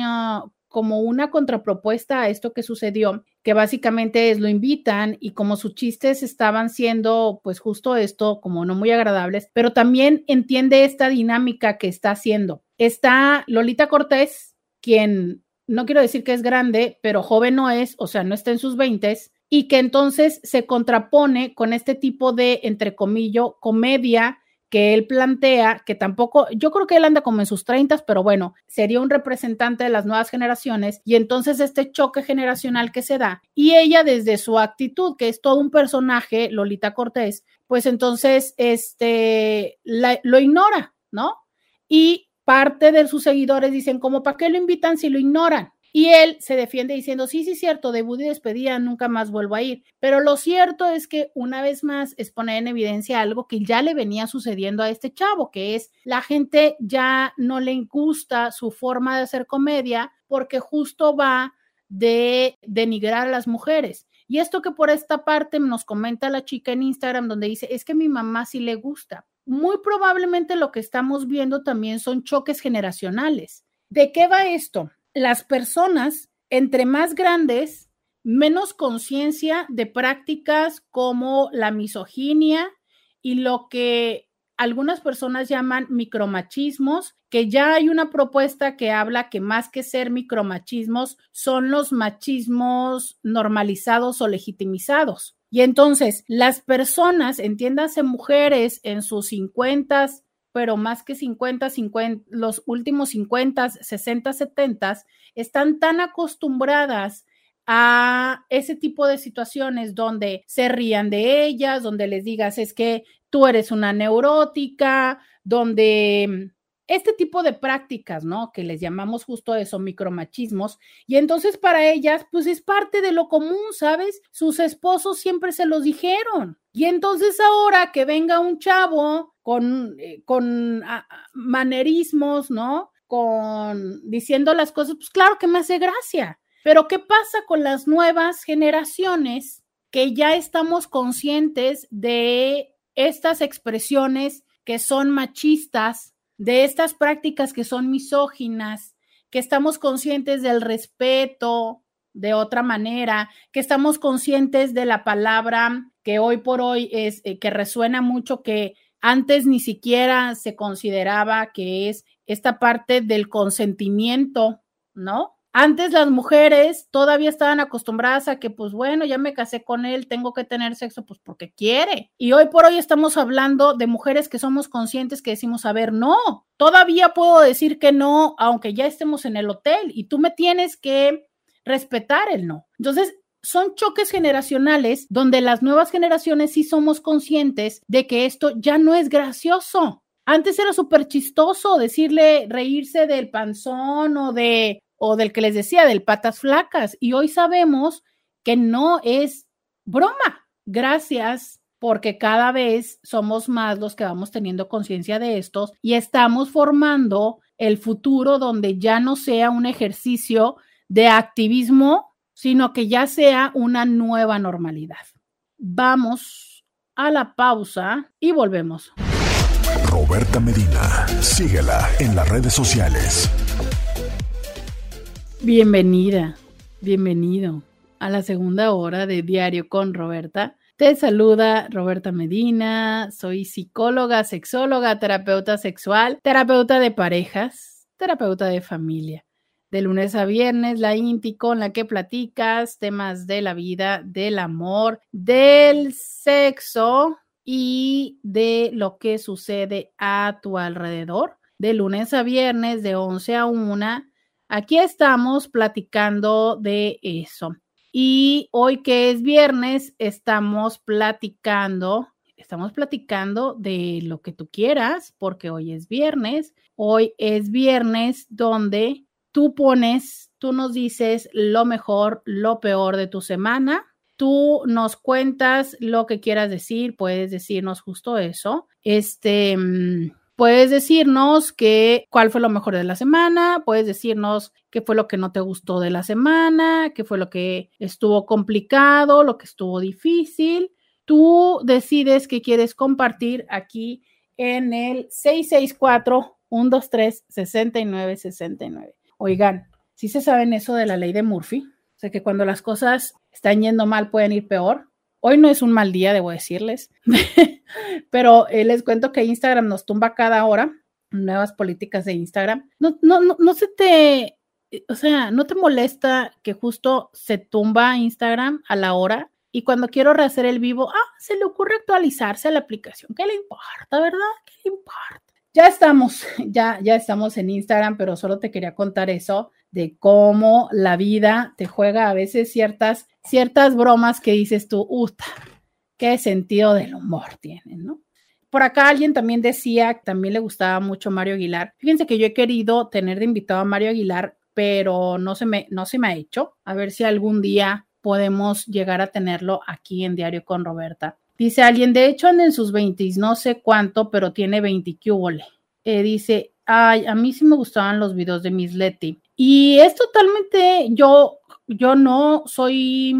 como una contrapropuesta a esto que sucedió, que básicamente es lo invitan y como sus chistes estaban siendo pues justo esto, como no muy agradables, pero también entiende esta dinámica que está haciendo. Está Lolita Cortés, quien no quiero decir que es grande, pero joven no es, o sea, no está en sus veintes, y que entonces se contrapone con este tipo de, entre comillas, comedia que él plantea, que tampoco, yo creo que él anda como en sus 30, pero bueno, sería un representante de las nuevas generaciones y entonces este choque generacional que se da y ella desde su actitud, que es todo un personaje, Lolita Cortés, pues entonces este, lo ignora, ¿no? Y parte de sus seguidores dicen, como, ¿para qué lo invitan si lo ignoran? Y él se defiende diciendo, sí, sí, cierto, debut y despedida, nunca más vuelvo a ir. Pero lo cierto es que una vez más es poner en evidencia algo que ya le venía sucediendo a este chavo, que es la gente ya no le gusta su forma de hacer comedia porque justo va de denigrar a las mujeres. Y esto que por esta parte nos comenta la chica en Instagram, donde dice, es que mi mamá sí le gusta. Muy probablemente lo que estamos viendo también son choques generacionales. ¿De qué va esto? Las personas, entre más grandes, menos conciencia de prácticas como la misoginia y lo que algunas personas llaman micromachismos, que ya hay una propuesta que habla que más que ser micromachismos son los machismos normalizados o legitimizados. Y entonces, las personas, entiéndase mujeres en sus 50, pero más que 50, 50, los últimos 50, 60, 70, están tan acostumbradas a ese tipo de situaciones donde se rían de ellas, donde les digas es que tú eres una neurótica, donde este tipo de prácticas, ¿no? Que les llamamos justo eso, micromachismos. Y entonces para ellas, pues es parte de lo común, ¿sabes? Sus esposos siempre se los dijeron. Y entonces ahora que venga un chavo con, eh, con ah, ah, manerismos, ¿no? Con diciendo las cosas, pues claro que me hace gracia. Pero ¿qué pasa con las nuevas generaciones que ya estamos conscientes de estas expresiones que son machistas, de estas prácticas que son misóginas, que estamos conscientes del respeto de otra manera, que estamos conscientes de la palabra que hoy por hoy es eh, que resuena mucho que antes ni siquiera se consideraba que es esta parte del consentimiento, ¿no? Antes las mujeres todavía estaban acostumbradas a que, pues bueno, ya me casé con él, tengo que tener sexo, pues porque quiere. Y hoy por hoy estamos hablando de mujeres que somos conscientes que decimos, a ver, no, todavía puedo decir que no, aunque ya estemos en el hotel y tú me tienes que respetar el no. Entonces, son choques generacionales donde las nuevas generaciones sí somos conscientes de que esto ya no es gracioso. Antes era súper chistoso decirle, reírse del panzón o de o del que les decía, del patas flacas. Y hoy sabemos que no es broma. Gracias porque cada vez somos más los que vamos teniendo conciencia de estos y estamos formando el futuro donde ya no sea un ejercicio de activismo, sino que ya sea una nueva normalidad. Vamos a la pausa y volvemos. Roberta Medina, síguela en las redes sociales. Bienvenida, bienvenido a la segunda hora de Diario con Roberta. Te saluda Roberta Medina, soy psicóloga, sexóloga, terapeuta sexual, terapeuta de parejas, terapeuta de familia. De lunes a viernes, la INTI con la que platicas temas de la vida, del amor, del sexo y de lo que sucede a tu alrededor. De lunes a viernes, de 11 a 1 Aquí estamos platicando de eso. Y hoy que es viernes, estamos platicando, estamos platicando de lo que tú quieras, porque hoy es viernes. Hoy es viernes donde tú pones, tú nos dices lo mejor, lo peor de tu semana. Tú nos cuentas lo que quieras decir, puedes decirnos justo eso. Este, mm, Puedes decirnos que, cuál fue lo mejor de la semana, puedes decirnos qué fue lo que no te gustó de la semana, qué fue lo que estuvo complicado, lo que estuvo difícil. Tú decides qué quieres compartir aquí en el 664-123-6969. Oigan, ¿sí se saben eso de la ley de Murphy? O sea, que cuando las cosas están yendo mal pueden ir peor. Hoy no es un mal día, debo decirles, <laughs> pero eh, les cuento que Instagram nos tumba cada hora nuevas políticas de Instagram. No, no, no, no se te, o sea, no te molesta que justo se tumba Instagram a la hora y cuando quiero rehacer el vivo, ah, se le ocurre actualizarse a la aplicación. ¿Qué le importa, verdad? ¿Qué le importa? Ya estamos, <laughs> ya, ya estamos en Instagram, pero solo te quería contar eso de cómo la vida te juega a veces ciertas, ciertas bromas que dices tú, uta, qué sentido del humor tienen, ¿no? Por acá alguien también decía que también le gustaba mucho Mario Aguilar. Fíjense que yo he querido tener de invitado a Mario Aguilar, pero no se me, no se me ha hecho. A ver si algún día podemos llegar a tenerlo aquí en Diario con Roberta. Dice alguien, de hecho anda en sus 20, no sé cuánto, pero tiene 20 eh, dice, ay, a mí sí me gustaban los videos de Miss Letty. Y es totalmente, yo, yo no soy,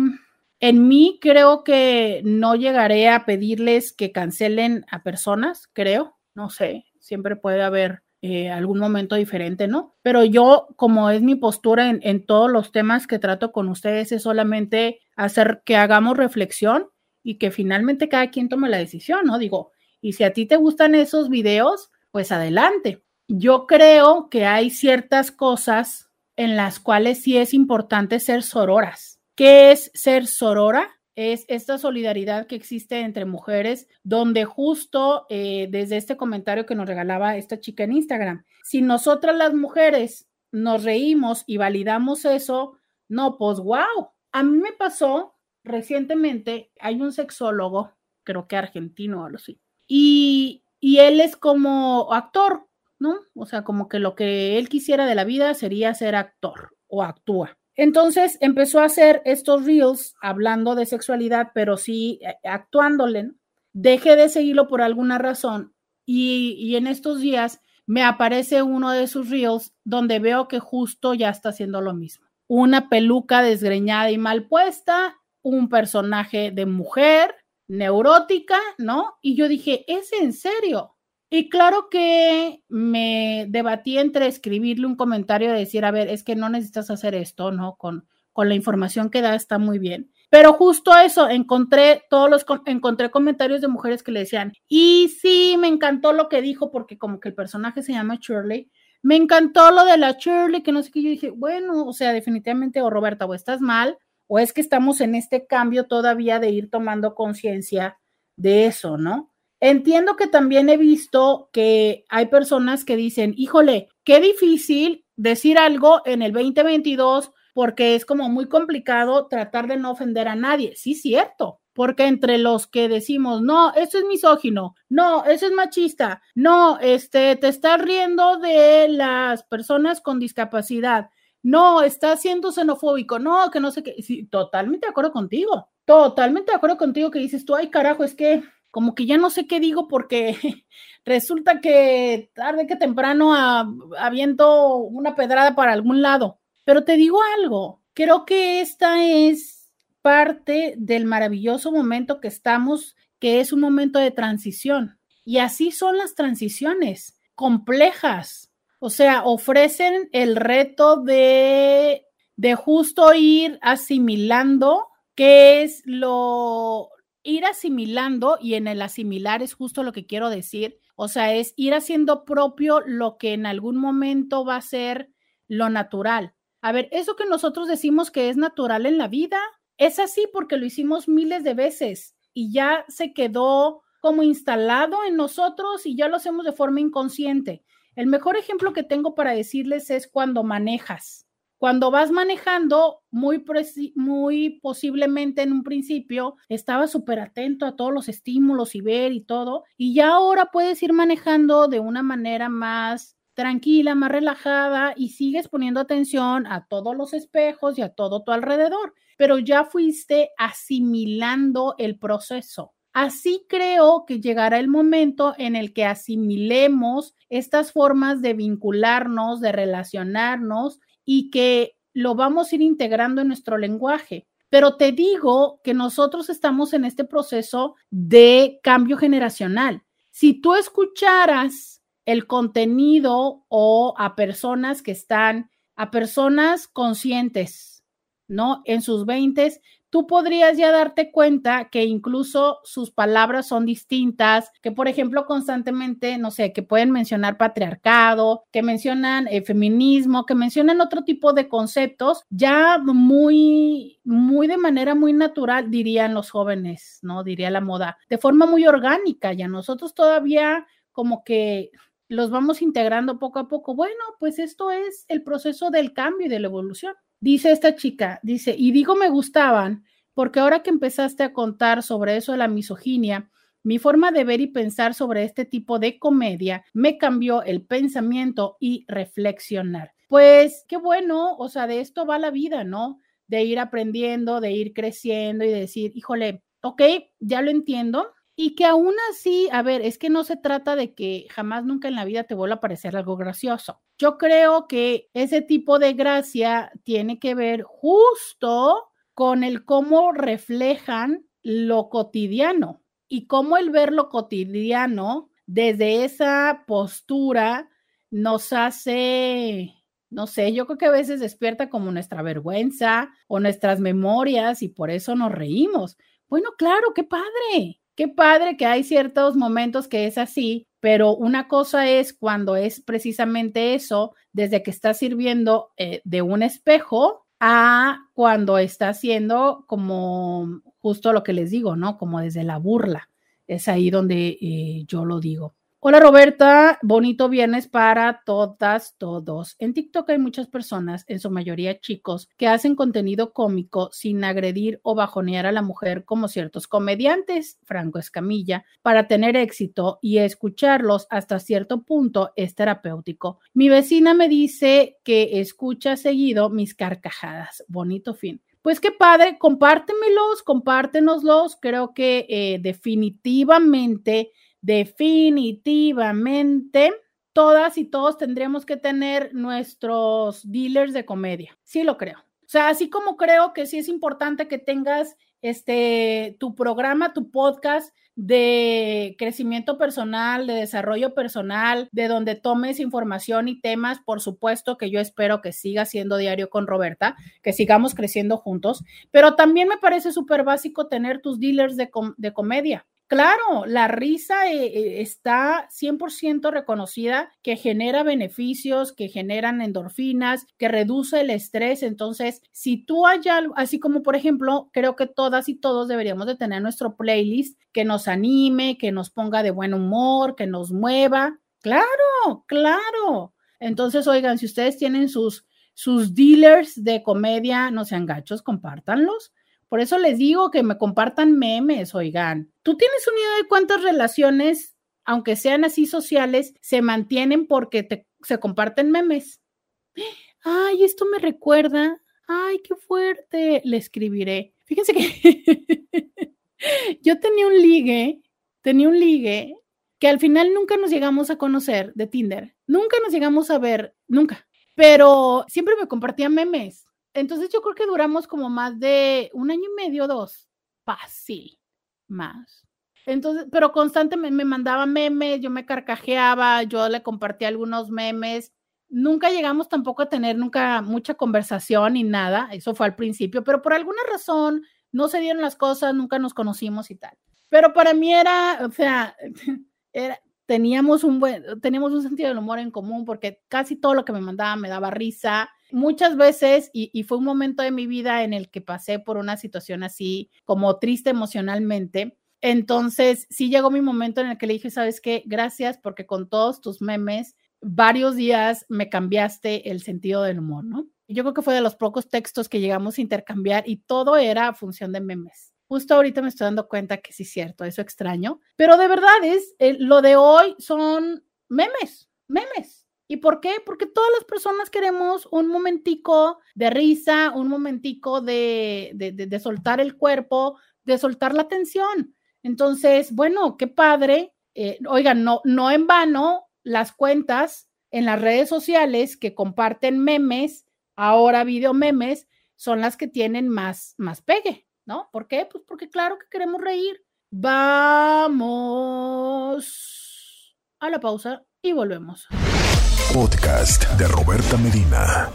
en mí creo que no llegaré a pedirles que cancelen a personas, creo, no sé, siempre puede haber eh, algún momento diferente, ¿no? Pero yo, como es mi postura en todos los temas que trato con ustedes, es solamente hacer que hagamos reflexión y que finalmente cada quien tome la decisión, ¿no? Digo, Y si a ti te gustan esos videos, pues adelante. Yo creo que hay ciertas cosas en las cuales sí es importante ser sororas. ¿Qué es ser sorora? Es esta solidaridad que existe entre mujeres, donde justo eh, desde este comentario que nos regalaba esta chica en Instagram, si nosotras las mujeres nos reímos y validamos eso, no, pues wow. A mí me pasó recientemente, hay un sexólogo, creo que argentino o algo así, y, y él es como actor, ¿no? O sea, como que lo que él quisiera de la vida sería ser actor o actúa. Entonces empezó a hacer estos reels hablando de sexualidad, pero sí eh, actuándole. Dejé de seguirlo por alguna razón y, y, en estos días me aparece uno de sus reels donde veo que justo ya está haciendo lo mismo. Una peluca desgreñada y mal puesta, un personaje de mujer neurótica, ¿no? Y yo dije, ¿es en serio? Y claro que me debatí entre escribirle un comentario y decir, a ver, es que no necesitas hacer esto, ¿no? Con, con la información que da está muy bien. Pero justo eso, encontré todos los, encontré comentarios de mujeres que le decían, y sí, me encantó lo que dijo, porque como que el personaje se llama Shirley, me encantó lo de la Shirley, que no sé qué, yo dije, bueno, o sea, definitivamente, o Roberta, o estás mal, o es que estamos en este cambio todavía de ir tomando conciencia de eso, ¿no? Entiendo que también he visto que hay personas que dicen, híjole, qué difícil decir algo en el 2022 porque es como muy complicado tratar de no ofender a nadie. Sí, cierto, porque entre los que decimos, no, eso es misógino, no, eso es machista, no, este, te estás riendo de las personas con discapacidad, no, estás siendo xenofóbico, no, que no sé qué, sí, totalmente de acuerdo contigo, totalmente de acuerdo contigo que dices tú, ay carajo, es que como que ya no sé qué digo porque <laughs> resulta que tarde que temprano aviento una pedrada para algún lado. Pero te digo algo, creo que esta es parte del maravilloso momento que estamos, que es un momento de transición. Y así son las transiciones, complejas. O sea, ofrecen el reto de, de justo ir asimilando qué es lo, ir asimilando, y en el asimilar es justo lo que quiero decir, o sea, es ir haciendo propio lo que en algún momento va a ser lo natural. A ver, eso que nosotros decimos que es natural en la vida, es así porque lo hicimos miles de veces y ya se quedó como instalado en nosotros y ya lo hacemos de forma inconsciente. El mejor ejemplo que tengo para decirles es cuando manejas. Cuando vas manejando, muy, muy posiblemente en un principio estabas súper atento a todos los estímulos y ver y todo, y ya ahora puedes ir manejando de una manera más tranquila, más relajada y sigues poniendo atención a todos los espejos y a todo tu alrededor, pero ya fuiste asimilando el proceso. Así creo que llegará el momento en el que asimilemos estas formas de vincularnos, de relacionarnos y que lo vamos a ir integrando en nuestro lenguaje. Pero te digo que nosotros estamos en este proceso de cambio generacional. Si tú escucharas el contenido o a personas que están, a personas conscientes, ¿no? En sus veintes, tú podrías ya darte cuenta que incluso sus palabras son distintas, que por ejemplo constantemente, no sé, que pueden mencionar patriarcado, que mencionan eh, feminismo, que mencionan otro tipo de conceptos, ya muy, muy de manera muy natural, dirían los jóvenes, ¿no? Diría la moda, de forma muy orgánica, ya nosotros todavía como que los vamos integrando poco a poco. Bueno, pues esto es el proceso del cambio y de la evolución. Dice esta chica, dice, y digo me gustaban porque ahora que empezaste a contar sobre eso de la misoginia, mi forma de ver y pensar sobre este tipo de comedia me cambió el pensamiento y reflexionar. Pues qué bueno, o sea, de esto va la vida, ¿no? De ir aprendiendo, de ir creciendo y decir, híjole, ok, ya lo entiendo. Y que aún así, a ver, es que no se trata de que jamás nunca en la vida te vuelva a parecer algo gracioso. Yo creo que ese tipo de gracia tiene que ver justo con el cómo reflejan lo cotidiano y cómo el ver lo cotidiano desde esa postura nos hace, no sé, yo creo que a veces despierta como nuestra vergüenza o nuestras memorias y por eso nos reímos. Bueno, claro, qué padre. Qué padre que hay ciertos momentos que es así, pero una cosa es cuando es precisamente eso, desde que está sirviendo eh, de un espejo a cuando está haciendo como justo lo que les digo, ¿no? Como desde la burla. Es ahí donde eh, yo lo digo. Hola Roberta, bonito viernes para todas, todos. En TikTok hay muchas personas, en su mayoría chicos, que hacen contenido cómico sin agredir o bajonear a la mujer como ciertos comediantes, Franco Escamilla, para tener éxito y escucharlos hasta cierto punto es terapéutico. Mi vecina me dice que escucha seguido mis carcajadas. Bonito fin. Pues qué padre, compártemelos, compártenoslos. Creo que eh, definitivamente definitivamente todas y todos tendríamos que tener nuestros dealers de comedia. Sí lo creo. O sea, así como creo que sí es importante que tengas este tu programa, tu podcast de crecimiento personal, de desarrollo personal, de donde tomes información y temas, por supuesto que yo espero que siga siendo diario con Roberta, que sigamos creciendo juntos, pero también me parece súper básico tener tus dealers de, de comedia. Claro, la risa eh, eh, está 100% reconocida que genera beneficios, que generan endorfinas, que reduce el estrés. Entonces, si tú hay algo, así como por ejemplo, creo que todas y todos deberíamos de tener nuestro playlist que nos anime, que nos ponga de buen humor, que nos mueva. Claro, claro. Entonces, oigan, si ustedes tienen sus, sus dealers de comedia, no sean gachos, compártanlos por eso les digo que me compartan memes, oigan. ¿Tú tienes una idea de cuántas relaciones, aunque sean así sociales, se mantienen porque se comparten memes? Ay, esto me recuerda. Ay, qué fuerte. Le escribiré. Fíjense que <laughs> yo tenía un ligue, tenía un ligue que al final nunca nos llegamos a conocer de Tinder. Nunca nos llegamos a ver, nunca. Pero siempre me compartía memes. Entonces yo creo que duramos como más de un año y medio, dos, fácil, más. Entonces, pero constantemente me mandaba memes, yo me carcajeaba, yo le compartía algunos memes. Nunca llegamos tampoco a tener nunca mucha conversación ni nada, eso fue al principio, pero por alguna razón no se dieron las cosas, nunca nos conocimos y tal. Pero para mí era, o sea, <laughs> teníamos un buen, teníamos un sentido del humor en común porque casi todo lo que me mandaba me daba risa. Muchas veces, y, fue un momento de mi vida en el que pasé por una situación así como triste emocionalmente. Entonces, sí llegó mi momento en el que le dije, ¿sabes qué? Gracias porque con todos tus memes, varios días me cambiaste el sentido del humor, ¿no? Yo creo que fue de los pocos textos que llegamos a intercambiar y todo era función de memes. Justo ahorita me estoy dando cuenta que sí es cierto, eso extraño, pero de verdad es, eh, lo de hoy son memes, memes. ¿Y por qué? Porque todas las personas queremos un momentico de risa, un momentico de, de, soltar el cuerpo, de soltar la tensión. Entonces, bueno, qué padre. Eh, oigan, no, no en vano las cuentas en las redes sociales que comparten memes, ahora video memes, son las que tienen más, más pegue. ¿no? ¿Por qué? Pues porque claro que queremos reír. Vamos a la pausa y volvemos. Podcast de Roberta Medina.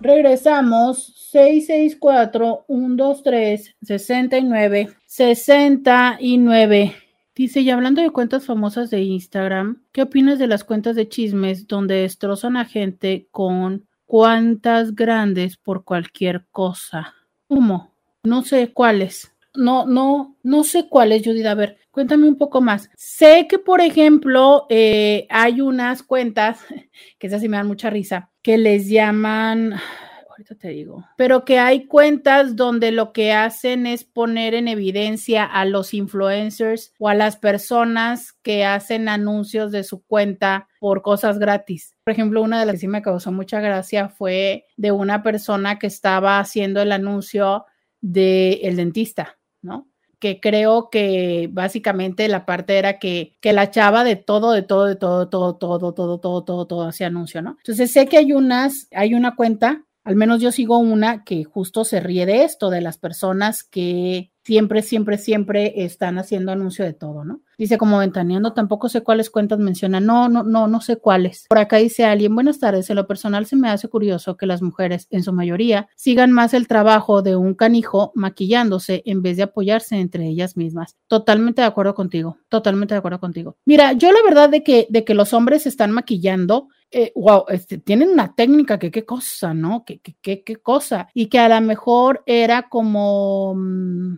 Regresamos 664-123-69. 69. Dice, y hablando de cuentas famosas de Instagram, ¿qué opinas de las cuentas de chismes donde destrozan a gente con cuantas grandes por cualquier cosa? Humo. No sé cuáles. No, no, no sé cuáles, Judith. A ver, cuéntame un poco más. Sé que, por ejemplo, eh, hay unas cuentas, <laughs> que esas sí me dan mucha risa, que les llaman, <sighs> ahorita te digo, pero que hay cuentas donde lo que hacen es poner en evidencia a los influencers o a las personas que hacen anuncios de su cuenta por cosas gratis. Por ejemplo, una de las que sí me causó mucha gracia fue de una persona que estaba haciendo el anuncio del el dentista, ¿no? Que creo que básicamente la parte era que, que la chava de todo, de todo, de todo, todo, todo, todo, todo, todo, todo ese anuncio, ¿no? Entonces sé que hay unas, hay una cuenta, al menos yo sigo una que justo se ríe de esto, de las personas que siempre, siempre, siempre están haciendo anuncio de todo, ¿no? Dice como ventaneando, tampoco sé cuáles cuentas menciona. No, no, no, no sé cuáles. Por acá dice alguien, buenas tardes. En lo personal se me hace curioso que las mujeres, en su mayoría, sigan más el trabajo de un canijo maquillándose en vez de apoyarse entre ellas mismas. Totalmente de acuerdo contigo. Totalmente de acuerdo contigo. Mira, yo la verdad de que, de que los hombres se están maquillando, wow, eh, este, tienen una técnica que qué cosa, ¿no? Que qué, qué, cosa. Y que a lo mejor era como mm,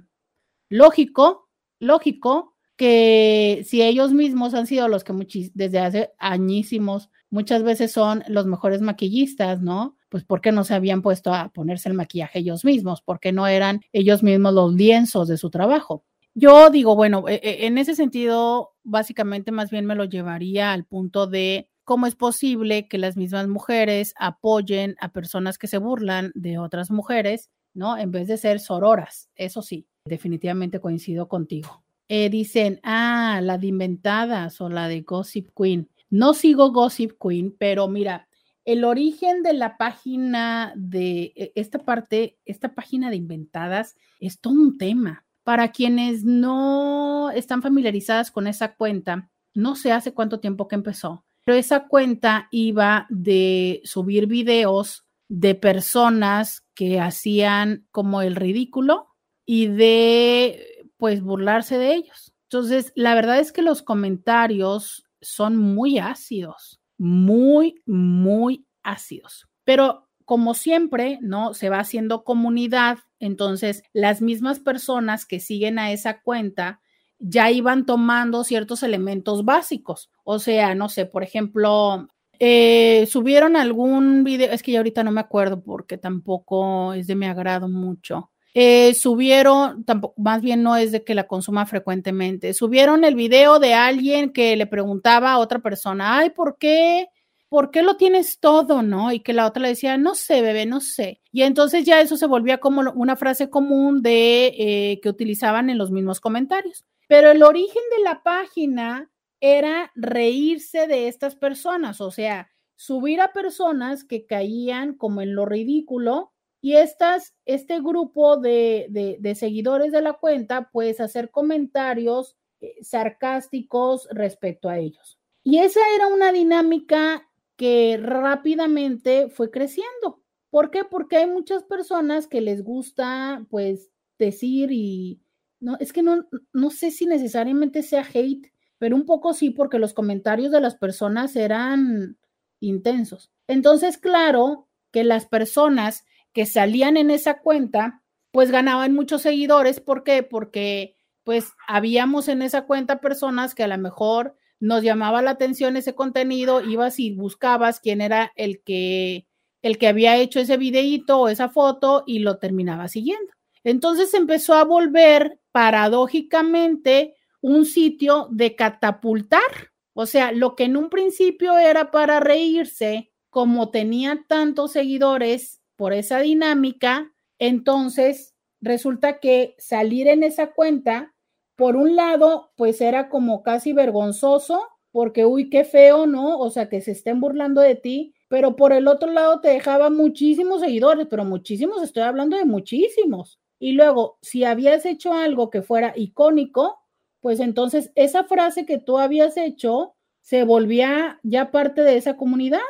lógico, lógico que si ellos mismos han sido los que desde hace añísimos muchas veces son los mejores maquillistas, ¿no? Pues porque no se habían puesto a ponerse el maquillaje ellos mismos, porque no eran ellos mismos los lienzos de su trabajo. Yo digo, bueno, e, e, en ese sentido, básicamente más bien me lo llevaría al punto de cómo es posible que las mismas mujeres apoyen a personas que se burlan de otras mujeres, ¿no? En vez de ser sororas. Eso sí, definitivamente coincido contigo. Eh, dicen, ah, la de Inventadas o la de Gossip Queen. No sigo Gossip Queen, pero mira, el origen de la página de e, esta parte, esta página de Inventadas es todo un tema. Para quienes no están familiarizadas con esa cuenta, no sé hace cuánto tiempo que empezó, pero esa cuenta iba de subir videos de personas que hacían como el ridículo y de pues burlarse de ellos. Entonces, la verdad es que los comentarios son muy ácidos, muy, muy ácidos. Pero como siempre, ¿no? Se va haciendo comunidad, entonces las mismas personas que siguen a esa cuenta ya iban tomando ciertos elementos básicos. O sea, no sé, por ejemplo, eh, subieron algún video, es que ya ahorita no me acuerdo porque tampoco es de mi agrado mucho. Eh, subieron, tampoco, más bien no es de que la consuma frecuentemente, subieron el video de alguien que le preguntaba a otra persona, ay, ¿por qué? ¿Por qué lo tienes todo, no? Y que la otra le decía, no sé, bebé, no sé. Y entonces ya eso se volvía como una frase común de eh, que utilizaban en los mismos comentarios. Pero el origen de la página era reírse de estas personas, o sea, subir a personas que caían como en lo ridículo y estas, este grupo de, de, seguidores de la cuenta, pues hacer comentarios eh, sarcásticos respecto a ellos. Y esa era una dinámica que rápidamente fue creciendo. ¿Por qué? Porque hay muchas personas que les gusta, pues, decir y, no, es que no, no sé si necesariamente sea hate, pero un poco sí, porque los comentarios de las personas eran intensos. Entonces, claro que las personas que salían en esa cuenta, pues ganaban muchos seguidores. ¿Por qué? Porque pues habíamos en esa cuenta personas que a lo mejor nos llamaba la atención ese contenido, ibas y buscabas quién era el que el que había hecho ese videíto o esa foto y lo terminaba siguiendo. Entonces empezó a volver paradójicamente un sitio de catapultar. O sea, lo que en un principio era para reírse, como tenía tantos seguidores por esa dinámica, entonces resulta que salir en esa cuenta, por un lado, pues era como casi vergonzoso, porque, uy, qué feo, ¿no? O sea, que se estén burlando de ti, pero por el otro lado te dejaba muchísimos seguidores, pero muchísimos, estoy hablando de muchísimos. Y luego, si habías hecho algo que fuera icónico, pues entonces esa frase que tú habías hecho se volvía ya parte de esa comunidad.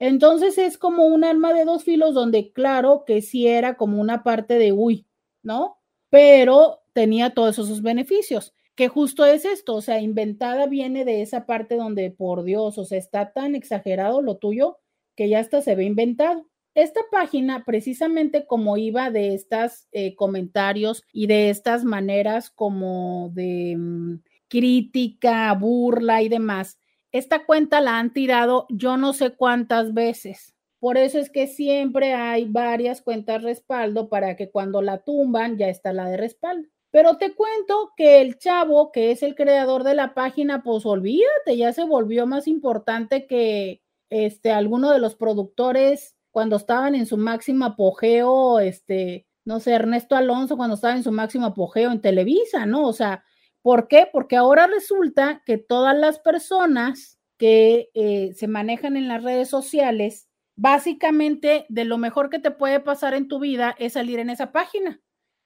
Entonces es como un arma de dos filos donde claro que sí era como una parte de uy, ¿no? Pero tenía todos esos beneficios, que justo es esto, o sea, inventada viene de esa parte donde, por Dios, o sea, está tan exagerado lo tuyo que ya hasta se ve inventado. Esta página, precisamente como iba de estos eh, comentarios y de estas maneras como de mm, crítica, burla y demás, esta cuenta la han tirado yo no sé cuántas veces. Por eso es que siempre hay varias cuentas respaldo para que cuando la tumban ya está la de respaldo. Pero te cuento que el chavo, que es el creador de la página, pues olvídate, ya se volvió más importante que este alguno de los productores cuando estaban en su máximo apogeo, este, no sé, Ernesto Alonso cuando estaba en su máximo apogeo en Televisa, ¿no? O sea, ¿por qué? Porque ahora resulta que todas las personas que eh, se manejan en las redes sociales, básicamente de lo mejor que te puede pasar en tu vida es salir en esa página.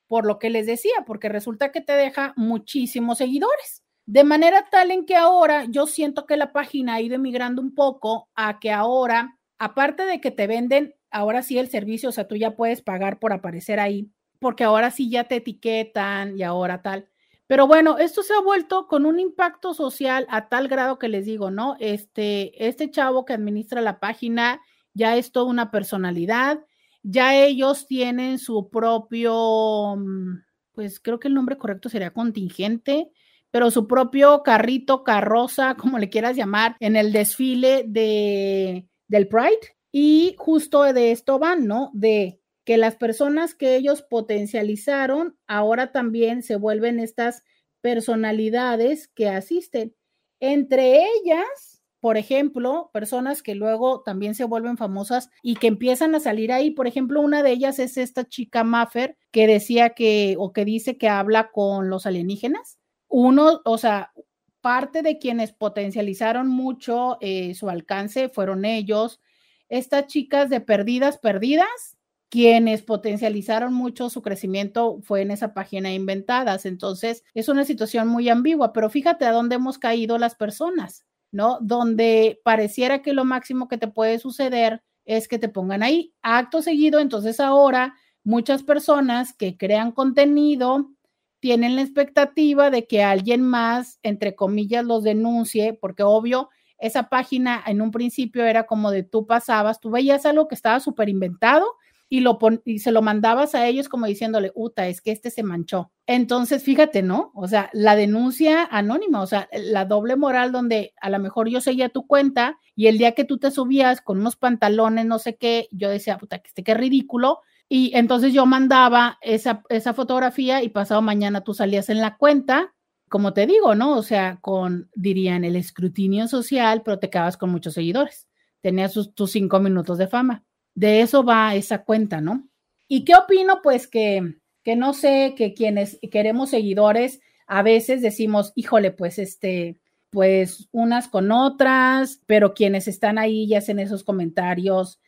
por lo que les decía, porque resulta que te deja muchísimos seguidores. De manera tal en que ahora yo siento que la página ha ido emigrando un poco a que ahora, aparte de que te venden, ahora sí el servicio, o sea, tú ya puedes pagar por aparecer ahí, porque ahora sí ya te etiquetan y ahora tal. Pero bueno, esto se ha vuelto con un impacto social a tal grado que les digo, ¿no? Este, este chavo que administra la página ya es toda una personalidad, ya ellos tienen su propio, mm, pues creo que el nombre correcto sería contingente, pero su propio carrito, carroza, <laughs> como le quieras llamar, en el desfile de, del Pride. Y justo de esto van, ¿no? De que las personas que ellos potencializaron ahora también se vuelven estas personalidades que asisten. Entre ellas, por ejemplo, personas que luego también se vuelven famosas y que empiezan a salir ahí. Por ejemplo, una de ellas es esta chica Maffer que decía que o que dice que habla con los alienígenas uno, o sea, parte de quienes potencializaron mucho eh, su alcance fueron ellos. Estas chicas de Perdidas, Perdidas, quienes potencializaron mucho su crecimiento fue en esa página inventadas. Entonces, es una situación muy ambigua, pero fíjate a dónde hemos caído las personas, ¿no? Donde pareciera que lo máximo que te puede suceder es que te pongan ahí acto seguido. Entonces, ahora muchas personas que crean contenido, tienen la expectativa de que alguien más, entre comillas, los denuncie, porque obvio, esa página en un principio era como de tú pasabas, tú veías algo que estaba súper inventado y, lo y se lo mandabas a ellos como diciéndole, uta, es que este se manchó. Entonces, fíjate, ¿no? O sea, la denuncia anónima, o sea, la doble moral donde a lo mejor yo seguía tu cuenta y el día que tú te subías con unos pantalones, no sé qué, yo decía, puta, que este qué ridículo, y entonces yo mandaba esa, esa fotografía y pasado mañana tú salías en la cuenta, como te digo, ¿no? O sea, con, dirían, el escrutinio social, pero te quedabas con muchos seguidores. Tenías tus cinco minutos de fama. De eso va esa cuenta, ¿no? ¿Y qué opino? Pues que, que no sé, que quienes queremos seguidores, a veces decimos, híjole, pues este, pues unas con otras, pero quienes están ahí y hacen esos comentarios,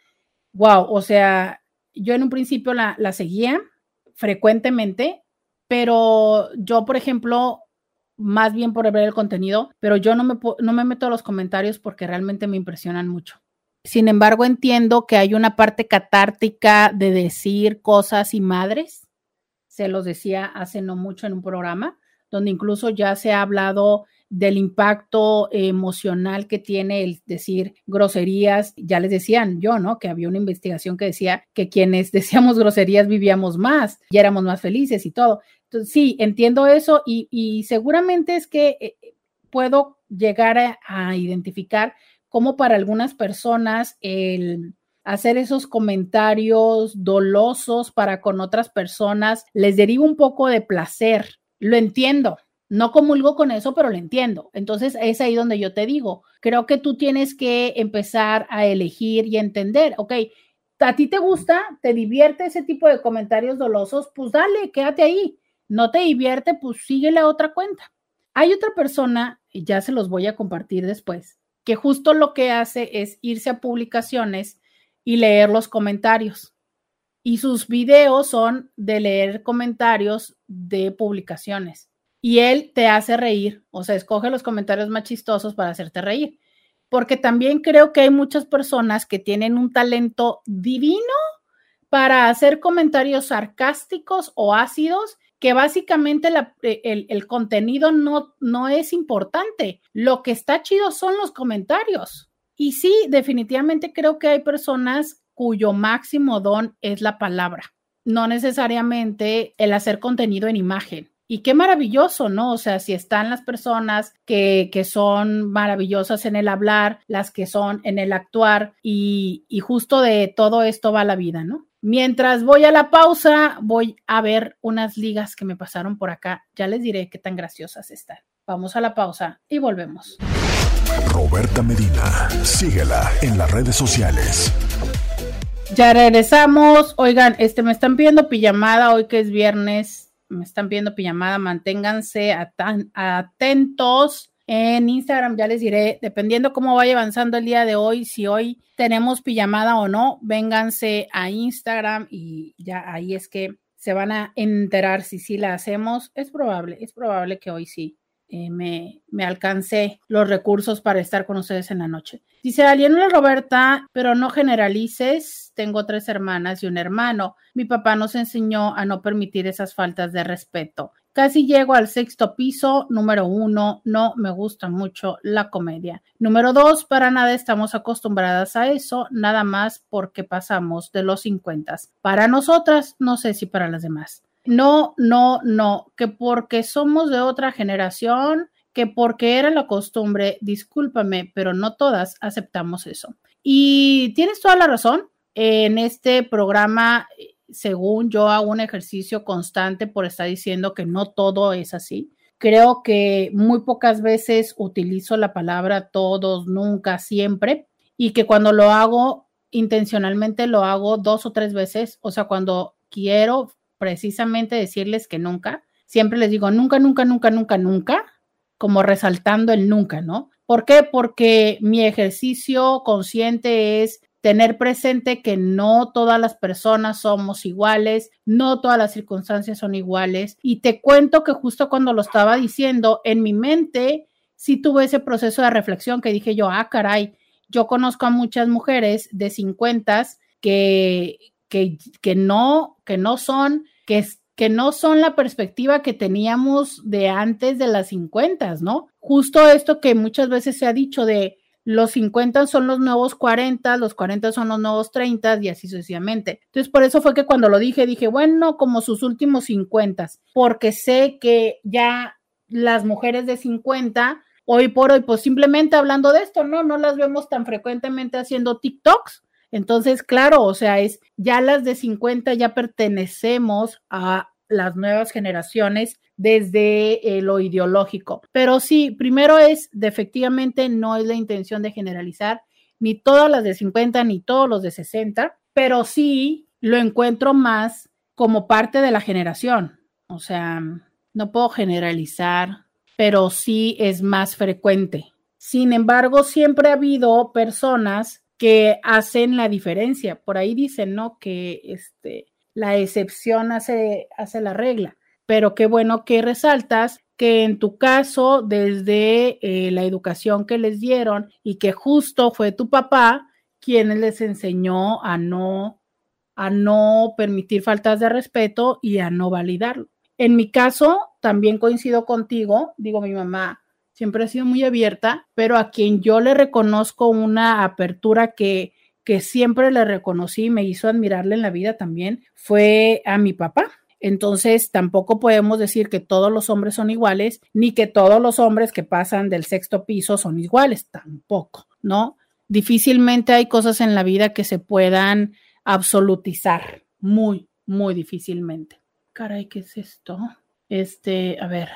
wow, o sea, yo en un principio la, seguía frecuentemente, pero yo, por ejemplo, más bien por ver el contenido, pero yo no me, no me meto a los comentarios porque realmente me impresionan mucho. Sin embargo, entiendo que hay una parte catártica de decir cosas y madres. Se los decía hace no mucho en un programa, donde incluso ya se ha hablado del impacto emocional que tiene el decir groserías. Ya les decían yo, ¿no? Que había una investigación que decía que quienes decíamos groserías vivíamos más y éramos más felices y todo. Entonces, sí, entiendo eso y, seguramente es que eh, puedo llegar a, a identificar cómo para algunas personas el hacer esos comentarios dolosos para con otras personas les deriva un poco de placer. Lo entiendo, no comulgo con eso, pero lo entiendo. Entonces es ahí donde yo te digo, creo que tú tienes que empezar a elegir y entender, ok, a ti te gusta, te divierte ese tipo de comentarios dolosos, pues dale, quédate ahí. No te divierte, pues sigue la otra cuenta. Hay otra persona, y ya se los voy a compartir después, que justo lo que hace es irse a publicaciones y leer los comentarios. Y sus videos son de leer comentarios de publicaciones y él te hace reír, o sea, escoge los comentarios más chistosos para hacerte reír. Porque también creo que hay muchas personas que tienen un talento divino para hacer comentarios sarcásticos o ácidos que básicamente e, el, el, contenido no, no es importante. Lo que está chido son los comentarios. Y sí, definitivamente creo que hay personas cuyo máximo don es la palabra, no necesariamente el hacer contenido en imagen. Y qué maravilloso, ¿no? O sea, si están las personas que, que son maravillosas en el hablar, las que son en el actuar, y, y justo de todo esto va la vida, ¿no? Mientras voy a la pausa, voy a ver unas ligas que me pasaron por acá. Ya les diré qué tan graciosas están. Vamos a la pausa y volvemos. Roberta Medina, síguela en las redes sociales. Ya regresamos. Oigan, este me están pidiendo pijamada hoy que es viernes me están viendo pijamada, manténganse atentos. En Instagram ya les diré, dependiendo cómo vaya avanzando el día de hoy, si hoy tenemos pijamada o no, vénganse a Instagram y ya ahí es que se van a enterar si sí la hacemos. Es probable, es probable que hoy sí eh, me, me alcancé los recursos para estar con ustedes en la noche. Dice alguien, Roberta, pero no generalices. Tengo tres hermanas y un hermano. Mi papá nos enseñó a no permitir esas faltas de respeto. Casi llego al sexto piso. Número uno, no me gusta mucho la comedia. Número dos, para nada estamos acostumbradas a eso, nada más porque pasamos de los 50. Para nosotras, no sé si para las demás. No, no, no, que porque somos de otra generación, que porque era la costumbre, discúlpame, pero no todas aceptamos eso. Y tienes toda la razón. En este programa, según yo hago un ejercicio constante por estar diciendo que no todo es así. Creo que muy pocas veces utilizo la palabra todos, nunca, siempre, y que cuando lo hago intencionalmente lo hago dos o tres veces, o sea, cuando quiero precisamente decirles que nunca, siempre les digo nunca, nunca, nunca, nunca, nunca, como resaltando el nunca, ¿no? ¿Por qué? Porque mi ejercicio consciente es tener presente que no todas las personas somos iguales, no todas las circunstancias son iguales. Y te cuento que justo cuando lo estaba diciendo, en mi mente sí tuve ese proceso de reflexión que dije yo, ah, caray, yo conozco a muchas mujeres de 50 que, que, que, no, que no son, que, que no son la perspectiva que teníamos de antes de las 50, ¿no? Justo esto que muchas veces se ha dicho de los 50 son los nuevos 40, los 40 son los nuevos 30 y así sucesivamente. Entonces, por eso fue que cuando lo dije, dije, bueno, como sus últimos 50, porque sé que ya las mujeres de 50, hoy por hoy, pues simplemente hablando de esto, ¿no? No las vemos tan frecuentemente haciendo TikToks entonces, claro, o sea, es ya las de 50 ya pertenecemos a las nuevas generaciones desde eh, lo ideológico. Pero sí, primero es, efectivamente, no es la intención de generalizar ni todas las de 50 ni todos los de 60, pero sí lo encuentro más como parte de la generación. O sea, no puedo generalizar, pero sí es más frecuente. Sin embargo, siempre ha habido personas que hacen la diferencia. Por ahí dicen, ¿no? Que este, la excepción hace, hace la regla. Pero qué bueno que resaltas que en tu caso, desde eh, la educación que les dieron y que justo fue tu papá quien les enseñó a no, a no permitir faltas de respeto y a no validarlo. En mi caso, también coincido contigo, digo, mi mamá siempre ha sido muy abierta, pero a quien yo le reconozco una apertura que, que siempre le reconocí y me hizo admirarle en la vida también, fue a mi papá. Entonces, tampoco podemos decir que todos los hombres son iguales, ni que todos los hombres que pasan del sexto piso son iguales, tampoco, ¿no? Difícilmente hay cosas en la vida que se puedan absolutizar, muy, muy difícilmente. Caray, ¿qué es esto? Este, a ver,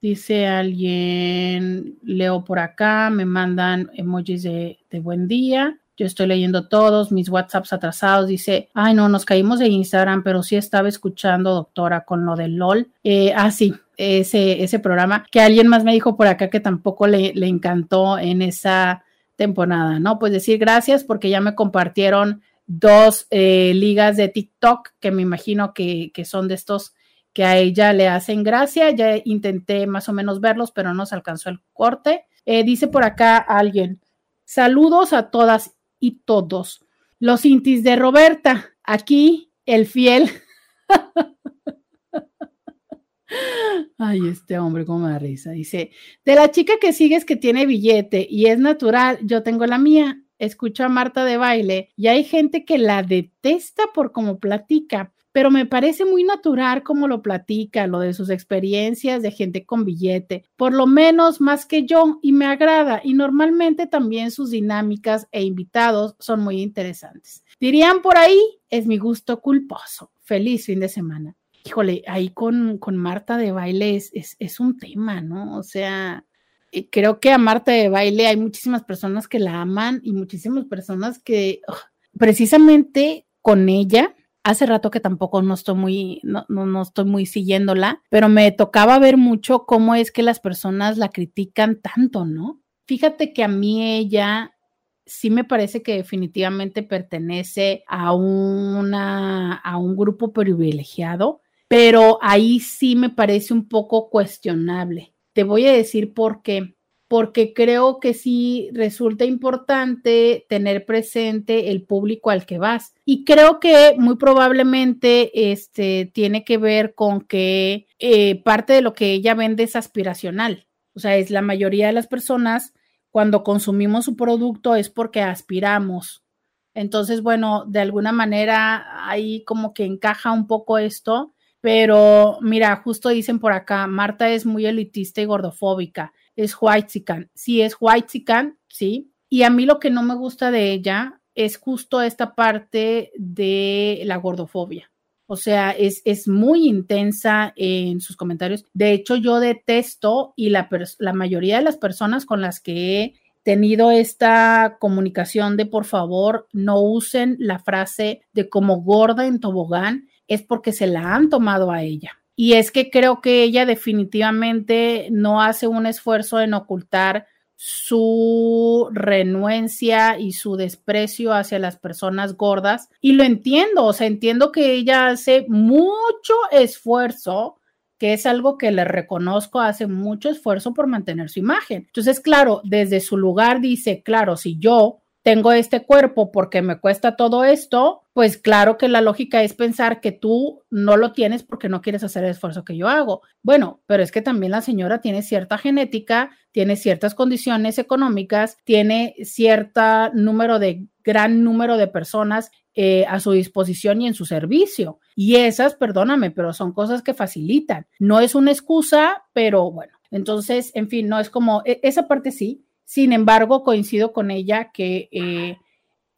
Dice alguien, leo por acá, me mandan emojis de, buen día. Yo estoy leyendo todos mis WhatsApps atrasados. Dice, ay, no, nos caímos de Instagram, pero sí estaba escuchando, doctora, con lo del LOL. Eh, ah, sí, ese, ese programa que alguien más me dijo por acá que tampoco le, le encantó en esa temporada, ¿no? Pues decir gracias porque ya me compartieron dos eh, ligas de TikTok que me imagino que, que son de estos que a ella le hacen gracia. Ya intenté más o menos verlos, pero no se alcanzó el corte. Eh, dice por acá alguien, saludos a todas y todos. Los intis de Roberta, aquí el fiel. <laughs> Ay, este hombre, cómo me da risa. Dice, de la chica que sigues que tiene billete y es natural, yo tengo la mía. Escucho a Marta de baile y hay gente que la detesta por cómo platica pero me parece muy natural como lo platica, lo de sus experiencias de gente con billete, por lo menos más que yo, y me agrada, y normalmente también sus dinámicas e invitados son muy interesantes. Dirían por ahí, es mi gusto culposo. Feliz fin de semana. Híjole, ahí con, con Marta de baile es, es, un tema, ¿no? O sea, eh, creo que a Marta de baile hay muchísimas personas que la aman y muchísimas personas que precisamente con ella hace rato que tampoco no estoy muy, no, no, estoy muy siguiéndola, pero me tocaba ver mucho cómo es que las personas la critican tanto, ¿no? Fíjate que a mí ella sí me parece que definitivamente pertenece a una, a un grupo privilegiado pero ahí sí me parece un poco cuestionable. Te voy a decir por qué. Porque creo que sí resulta importante tener presente el público al que vas. Y creo que muy probablemente este, tiene que ver con que eh, parte de lo que ella vende es aspiracional. O sea, es la mayoría de las personas cuando consumimos su producto es porque aspiramos. Entonces, bueno, de alguna manera ahí como que encaja un poco esto pero mira, justo dicen por acá, Marta es muy elitista y gordofóbica, es white Sí, es white sí. Y a mí lo que no me gusta de ella es justo esta parte de la gordofobia. O sea, es, es muy intensa en sus comentarios. De hecho, yo detesto y la, la mayoría de las personas con las que he tenido esta comunicación de por favor no usen la frase de como gorda en tobogán es porque se la han tomado a ella. Y es que creo que ella definitivamente no hace un esfuerzo en ocultar su renuencia y su desprecio hacia las personas gordas. Y lo entiendo, o sea, entiendo que ella hace mucho esfuerzo, que es algo que le reconozco, hace mucho esfuerzo por mantener su imagen. Entonces, claro, desde su lugar dice, claro, si yo tengo este cuerpo porque me cuesta todo esto, pues claro que la lógica es pensar que tú no lo tienes porque no quieres hacer el esfuerzo que yo hago. Bueno, pero es que también la señora tiene cierta genética, tiene ciertas condiciones económicas, tiene cierto número de, gran número de personas eh, a su disposición y en su servicio. Y esas, perdóname, pero son cosas que facilitan. No es una excusa, pero bueno. Entonces, en fin, no es como, e, esa parte sí, sin embargo, coincido con ella que eh,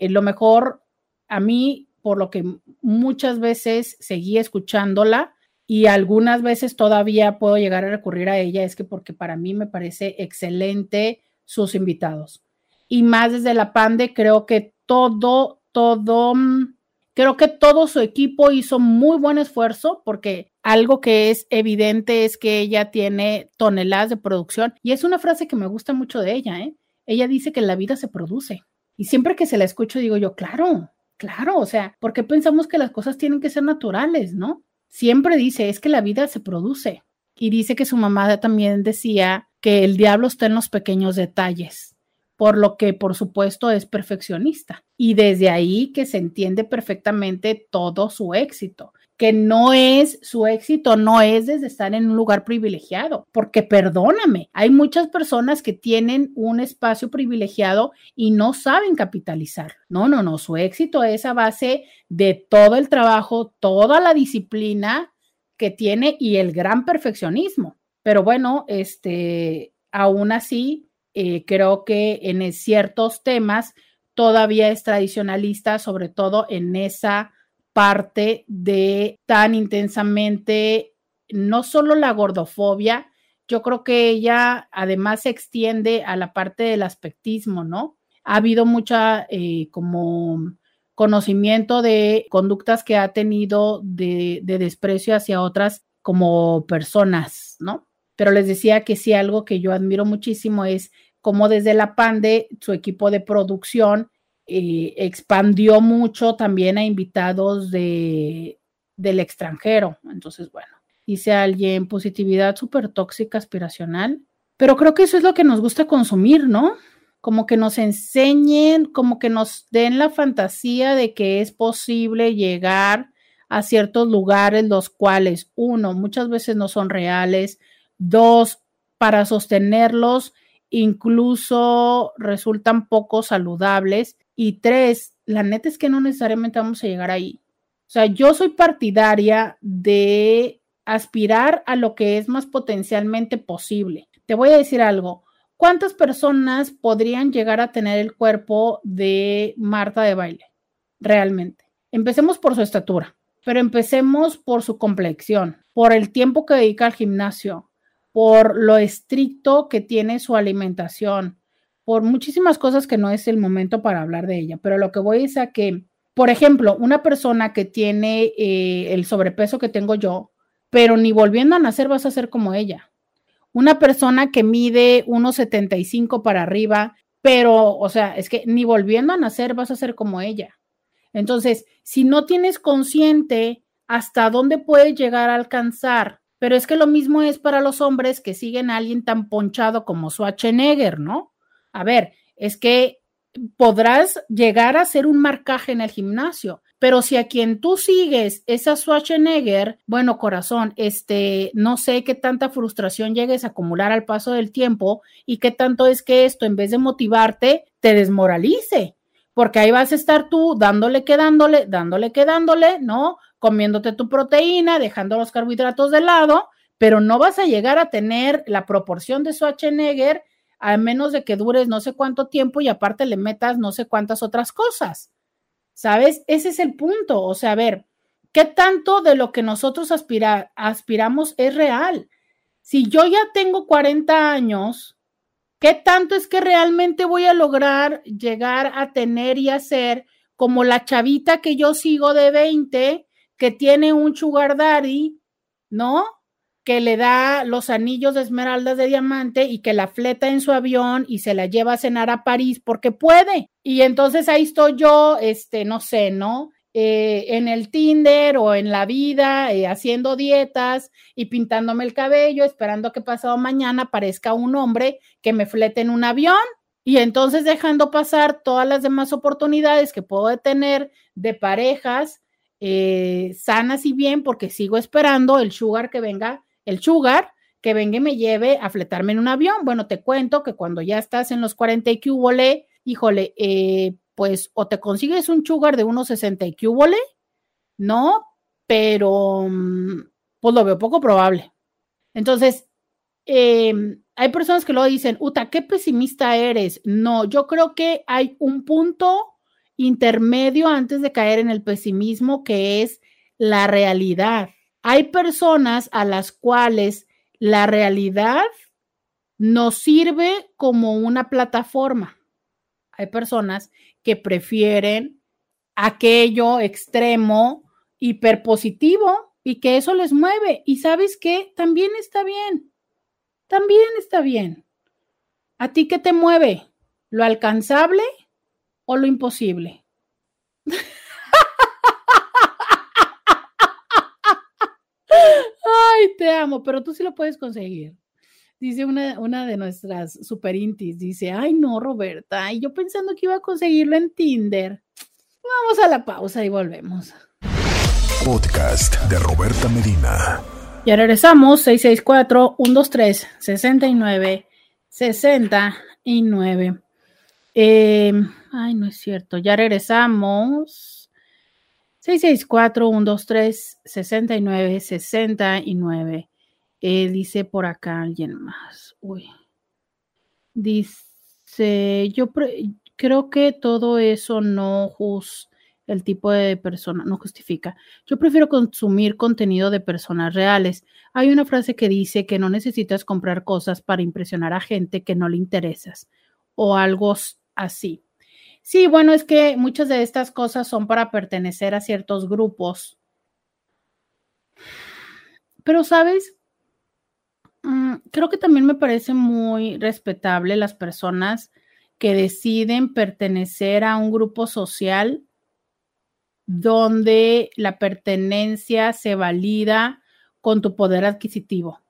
lo mejor a mí, por lo que muchas veces seguí escuchándola y algunas veces todavía puedo llegar a recurrir a ella, es que porque para mí me parece excelente sus invitados. Y más desde la PANDE, creo que todo, todo, mm, creo que todo su equipo hizo muy buen esfuerzo porque algo que es evidente es que ella tiene toneladas de producción y es una frase que me gusta mucho de ella, ¿eh? Ella dice que la vida se produce. Y siempre que se la escucho digo yo, claro, claro, o sea, ¿por qué pensamos que las cosas tienen que ser naturales, no? Siempre dice, es que la vida se produce. Y dice que su mamá también decía que el diablo está en los pequeños detalles, por lo que por supuesto es perfeccionista. Y desde ahí que se entiende perfectamente todo su éxito que no es su éxito, no es desde estar en un lugar privilegiado, porque perdóname, hay muchas personas que tienen un espacio privilegiado y no saben capitalizar. No, no, no, su éxito es a base de todo el trabajo, toda la disciplina que tiene y el gran perfeccionismo. Pero bueno, este, aún así, eh, creo que en ciertos temas todavía es tradicionalista, sobre todo en esa parte de tan intensamente, no solo la gordofobia, yo creo que ella además se extiende a la parte del aspectismo, ¿no? Ha habido mucha eh, como conocimiento de conductas que ha tenido de, de, desprecio hacia otras como personas, ¿no? Pero les decía que sí, algo que yo admiro muchísimo es cómo desde la PANDE, su equipo de producción eh, expandió mucho también a invitados de, del extranjero. Entonces, bueno, dice alguien, positividad súper tóxica, aspiracional. Pero creo que eso es lo que nos gusta consumir, ¿no? Como que nos enseñen, como que nos den la fantasía de que es posible llegar a ciertos lugares los cuales, uno, muchas veces no son reales, dos, para sostenerlos incluso resultan poco saludables y tres, la neta es que no necesariamente vamos a llegar ahí. O sea, yo soy partidaria de aspirar a lo que es más potencialmente posible. Te voy a decir algo. ¿Cuántas personas podrían llegar a tener el cuerpo de Marta de baile? Realmente. Empecemos por su estatura, pero empecemos por su complexión, por el tiempo que dedica al gimnasio, por lo estricto que tiene su alimentación, por muchísimas cosas que no es el momento para hablar de ella, pero lo que voy es a que, por ejemplo, una persona que tiene eh, el sobrepeso que tengo yo, pero ni volviendo a nacer vas a ser como ella. Una persona que mide 1,75 para arriba, pero, o sea, es que ni volviendo a nacer vas a ser como ella. Entonces, si no tienes consciente hasta dónde puede llegar a alcanzar. Pero es que lo mismo es para los hombres que siguen a alguien tan ponchado como Schwarzenegger, ¿no? A ver, es que podrás llegar a hacer un marcaje en el gimnasio, pero si a quien tú sigues es a Schwarzenegger, bueno, corazón, este, no sé qué tanta frustración llegues a acumular al paso del tiempo y qué tanto es que esto, en vez de motivarte, te desmoralice, porque ahí vas a estar tú dándole, quedándole, dándole, quedándole, ¿no? Comiéndote tu proteína, dejando los carbohidratos de lado, pero no vas a llegar a tener la proporción de Schwarzenegger a menos de que dures no sé cuánto tiempo y aparte le metas no sé cuántas otras cosas. ¿Sabes? Ese es el punto. O sea, a ver, ¿qué tanto de lo que nosotros aspiramos es real? Si yo ya tengo 40 años, ¿qué tanto es que realmente voy a lograr llegar a tener y hacer como la chavita que yo sigo de 20, que tiene un sugar daddy, ¿no? Que le da los anillos de esmeraldas de diamante y que la fleta en su avión y se la lleva a cenar a París porque puede. Y entonces ahí estoy yo, este, no sé, ¿no? Eh, en el Tinder o en la vida, eh, haciendo dietas y pintándome el cabello, esperando que pasado mañana aparezca un hombre que me flete en un avión. Y entonces dejando pasar todas las demás oportunidades que puedo tener de parejas eh, sanas y bien, porque sigo esperando el sugar que venga el sugar, que venga y me lleve a fletarme en un avión. Bueno, te cuento que cuando ya estás en los 40 y que híjole, eh, pues o te consigues un sugar de unos 60 y que ¿no? Pero mm, pues lo veo poco probable. Entonces, em, hay personas que lo dicen, Uta, qué pesimista eres. No, yo creo que hay un punto intermedio antes de caer en el pesimismo que es la realidad. Hay personas a las cuales la realidad nos sirve como una plataforma. Hay personas que prefieren aquello extremo, hiperpositivo, y que eso les mueve. Y sabes qué, también está bien. También está bien. ¿A ti qué te mueve? ¿Lo alcanzable o lo imposible? <laughs> Ay, te amo, pero tú sí lo puedes conseguir. Dice una, una de nuestras super intis, dice, ay no, Roberta, y yo pensando que iba a conseguirlo en Tinder. Vamos a la pausa y volvemos. Podcast de Roberta Medina. Ya regresamos, 664-123-69, 69. Eh, ay, no es cierto, ya regresamos. 664-123-6969. Eh, dice por acá alguien más. Uy. Dice, yo creo que todo eso no juz el tipo de persona, no justifica. Yo prefiero consumir contenido de personas reales. Hay una frase que dice que no necesitas comprar cosas para impresionar a gente que no le interesas o algo así. Sí, bueno, es que muchas de estas cosas son para pertenecer a ciertos grupos. Pero, ¿sabes? Mm, creo que también me parece muy respetable las personas que deciden pertenecer a un grupo social donde la pertenencia se valida con tu poder adquisitivo.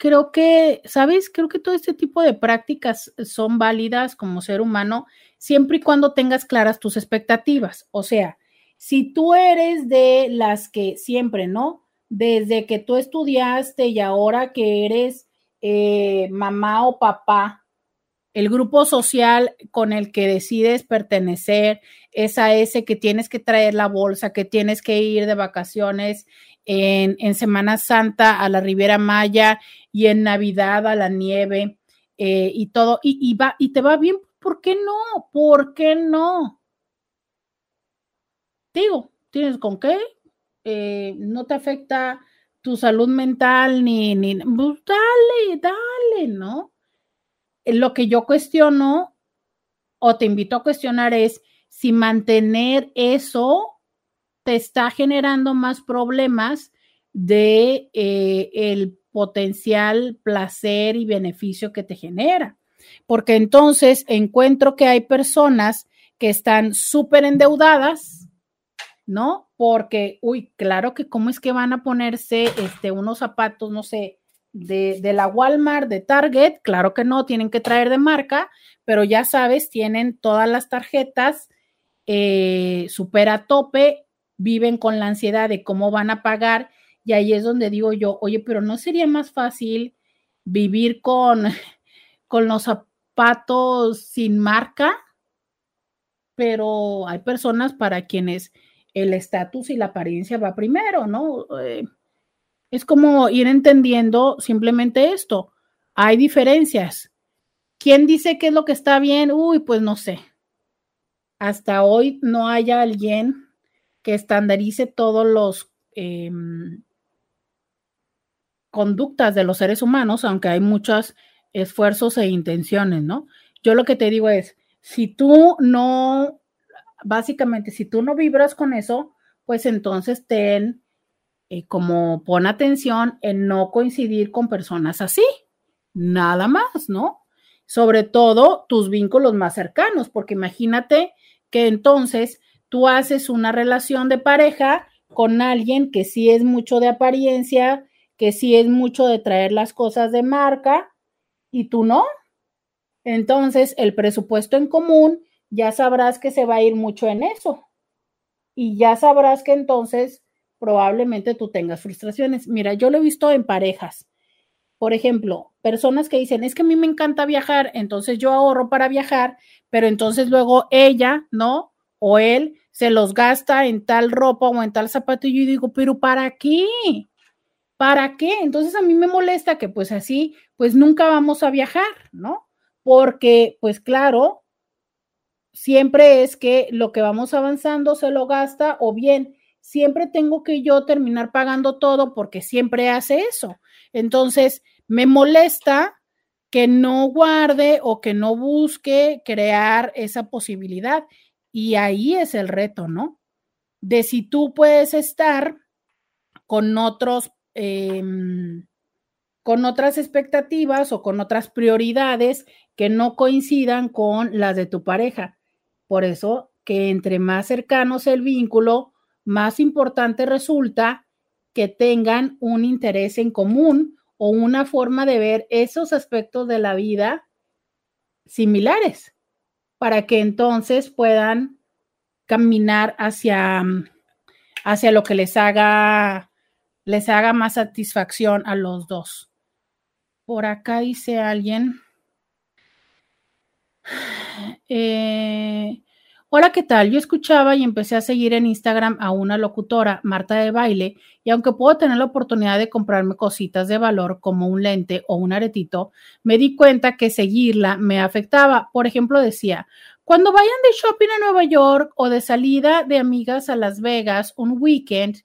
Creo que, ¿sabes? Creo que todo este tipo de prácticas son válidas como ser humano siempre y cuando tengas claras tus expectativas. O sea, si tú eres de las que siempre, ¿no? Desde que tú estudiaste y ahora que eres eh, mamá o papá, el grupo social con el que decides pertenecer es a ese que tienes que traer la bolsa, que tienes que ir de vacaciones en, Semana Santa a la Riviera Maya y en Navidad a la nieve eh, y todo, y, y, va, y te va bien ¿Por qué no? ¿Por qué no? Digo, ¿tienes con qué? Eh, no te afecta tu salud mental ni, ni, pues dale, dale, ¿no? Eh, lo que yo cuestiono o te invito a cuestionar es si mantener eso está generando más problemas de eh, el potencial placer y beneficio que te genera porque entonces encuentro que hay personas que están súper endeudadas, ¿no? porque, uy, claro que cómo es que van a ponerse este, unos zapatos, no sé, de, de, la Walmart, de Target, claro que no, tienen que traer de marca, pero ya sabes, tienen todas las tarjetas eh, super a tope, viven con la ansiedad de cómo van a pagar y ahí es donde digo yo, oye, pero no sería más fácil vivir con, <laughs> con los zapatos sin marca, pero hay personas para quienes el estatus y la apariencia va primero, ¿no? Eh, es como ir entendiendo simplemente esto. Hay diferencias. ¿Quién dice qué es lo que está bien? Uy, pues no sé. Hasta hoy no haya alguien que estandarice todos los eh, conductas de los seres humanos, aunque hay muchos esfuerzos e intenciones, ¿no? Yo lo que te digo es, si tú no, básicamente, si tú no vibras con eso, pues entonces ten eh, como pon atención en no coincidir con personas así, nada más, ¿no? Sobre todo tus vínculos más cercanos, porque imagínate que entonces tú haces una relación de pareja con alguien que sí es mucho de apariencia, que sí es mucho de traer las cosas de marca y tú no. Entonces, el presupuesto en común, ya sabrás que se va a ir mucho en eso. Y ya sabrás que entonces probablemente tú tengas frustraciones. Mira, yo lo he visto en parejas. Por ejemplo, personas que dicen, es que a mí me encanta viajar, entonces yo ahorro para viajar, pero entonces luego ella, ¿no? O él se los gasta en tal ropa o en tal zapato y yo digo, pero ¿para qué? ¿Para qué? Entonces a mí me molesta que pues así, pues nunca vamos a viajar, ¿no? Porque pues claro, siempre es que lo que vamos avanzando se lo gasta o bien siempre tengo que yo terminar pagando todo porque siempre hace eso. Entonces, me molesta que no guarde o que no busque crear esa posibilidad. Y ahí es el reto, ¿no? De si tú puedes estar con otros Em, con otras expectativas o con otras prioridades que no coincidan con las de tu pareja. Por eso que entre más cercanos el vínculo, más importante resulta que tengan un interés en común o una forma de ver esos aspectos de la vida similares, para que entonces puedan caminar hacia, hacia lo que les haga les haga más satisfacción a los dos. Por acá dice alguien. <sighs> Eh, Hola, ¿qué tal? Yo escuchaba y empecé a seguir en Instagram a una locutora, Marta de Baile, y aunque puedo tener la oportunidad de comprarme cositas de valor como un lente o un aretito, me di cuenta que seguirla me afectaba. Por ejemplo, decía, cuando vayan de shopping a Nueva York o de salida de amigas a Las Vegas un weekend,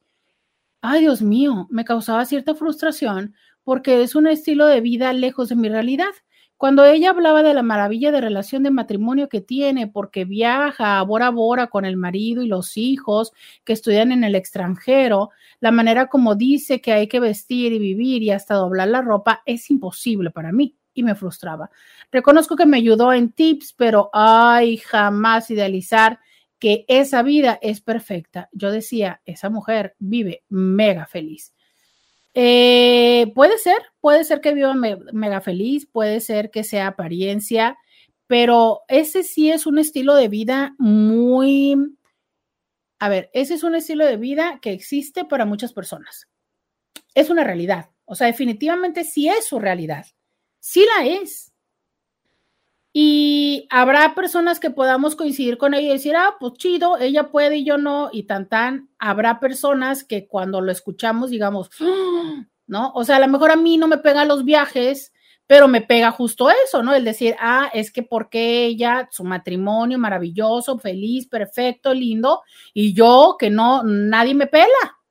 ay Dios mío, me causaba cierta frustración porque es un estilo de vida lejos de mi realidad. Cuando ella hablaba de la maravilla de relación de matrimonio que tiene, porque viaja a Bora Bora con el marido y los hijos que estudian en el extranjero, la manera como dice que hay que vestir y vivir y hasta doblar la ropa es imposible para mí y me frustraba. Reconozco que me ayudó en tips, pero ay, jamás idealizar que esa vida es perfecta. Yo decía, esa mujer vive mega feliz. Eh, puede ser, puede ser que viva mega feliz, puede ser que sea apariencia, pero ese sí es un estilo de vida muy, a ver, ese es un estilo de vida que existe para muchas personas. Es una realidad, o sea, definitivamente sí es su realidad, sí la es. Y habrá personas que podamos coincidir con ella y decir, ah, pues chido, ella puede y yo no, y tan tan. Habrá personas que cuando lo escuchamos digamos, ¡Ah!", <gasps> ¿no? O sea, a lo mejor a mí no me pegan los viajes, pero me pega justo eso, ¿no? El decir, ah, es que porque ella, su matrimonio maravilloso, feliz, perfecto, lindo, y yo que no, nadie me pela.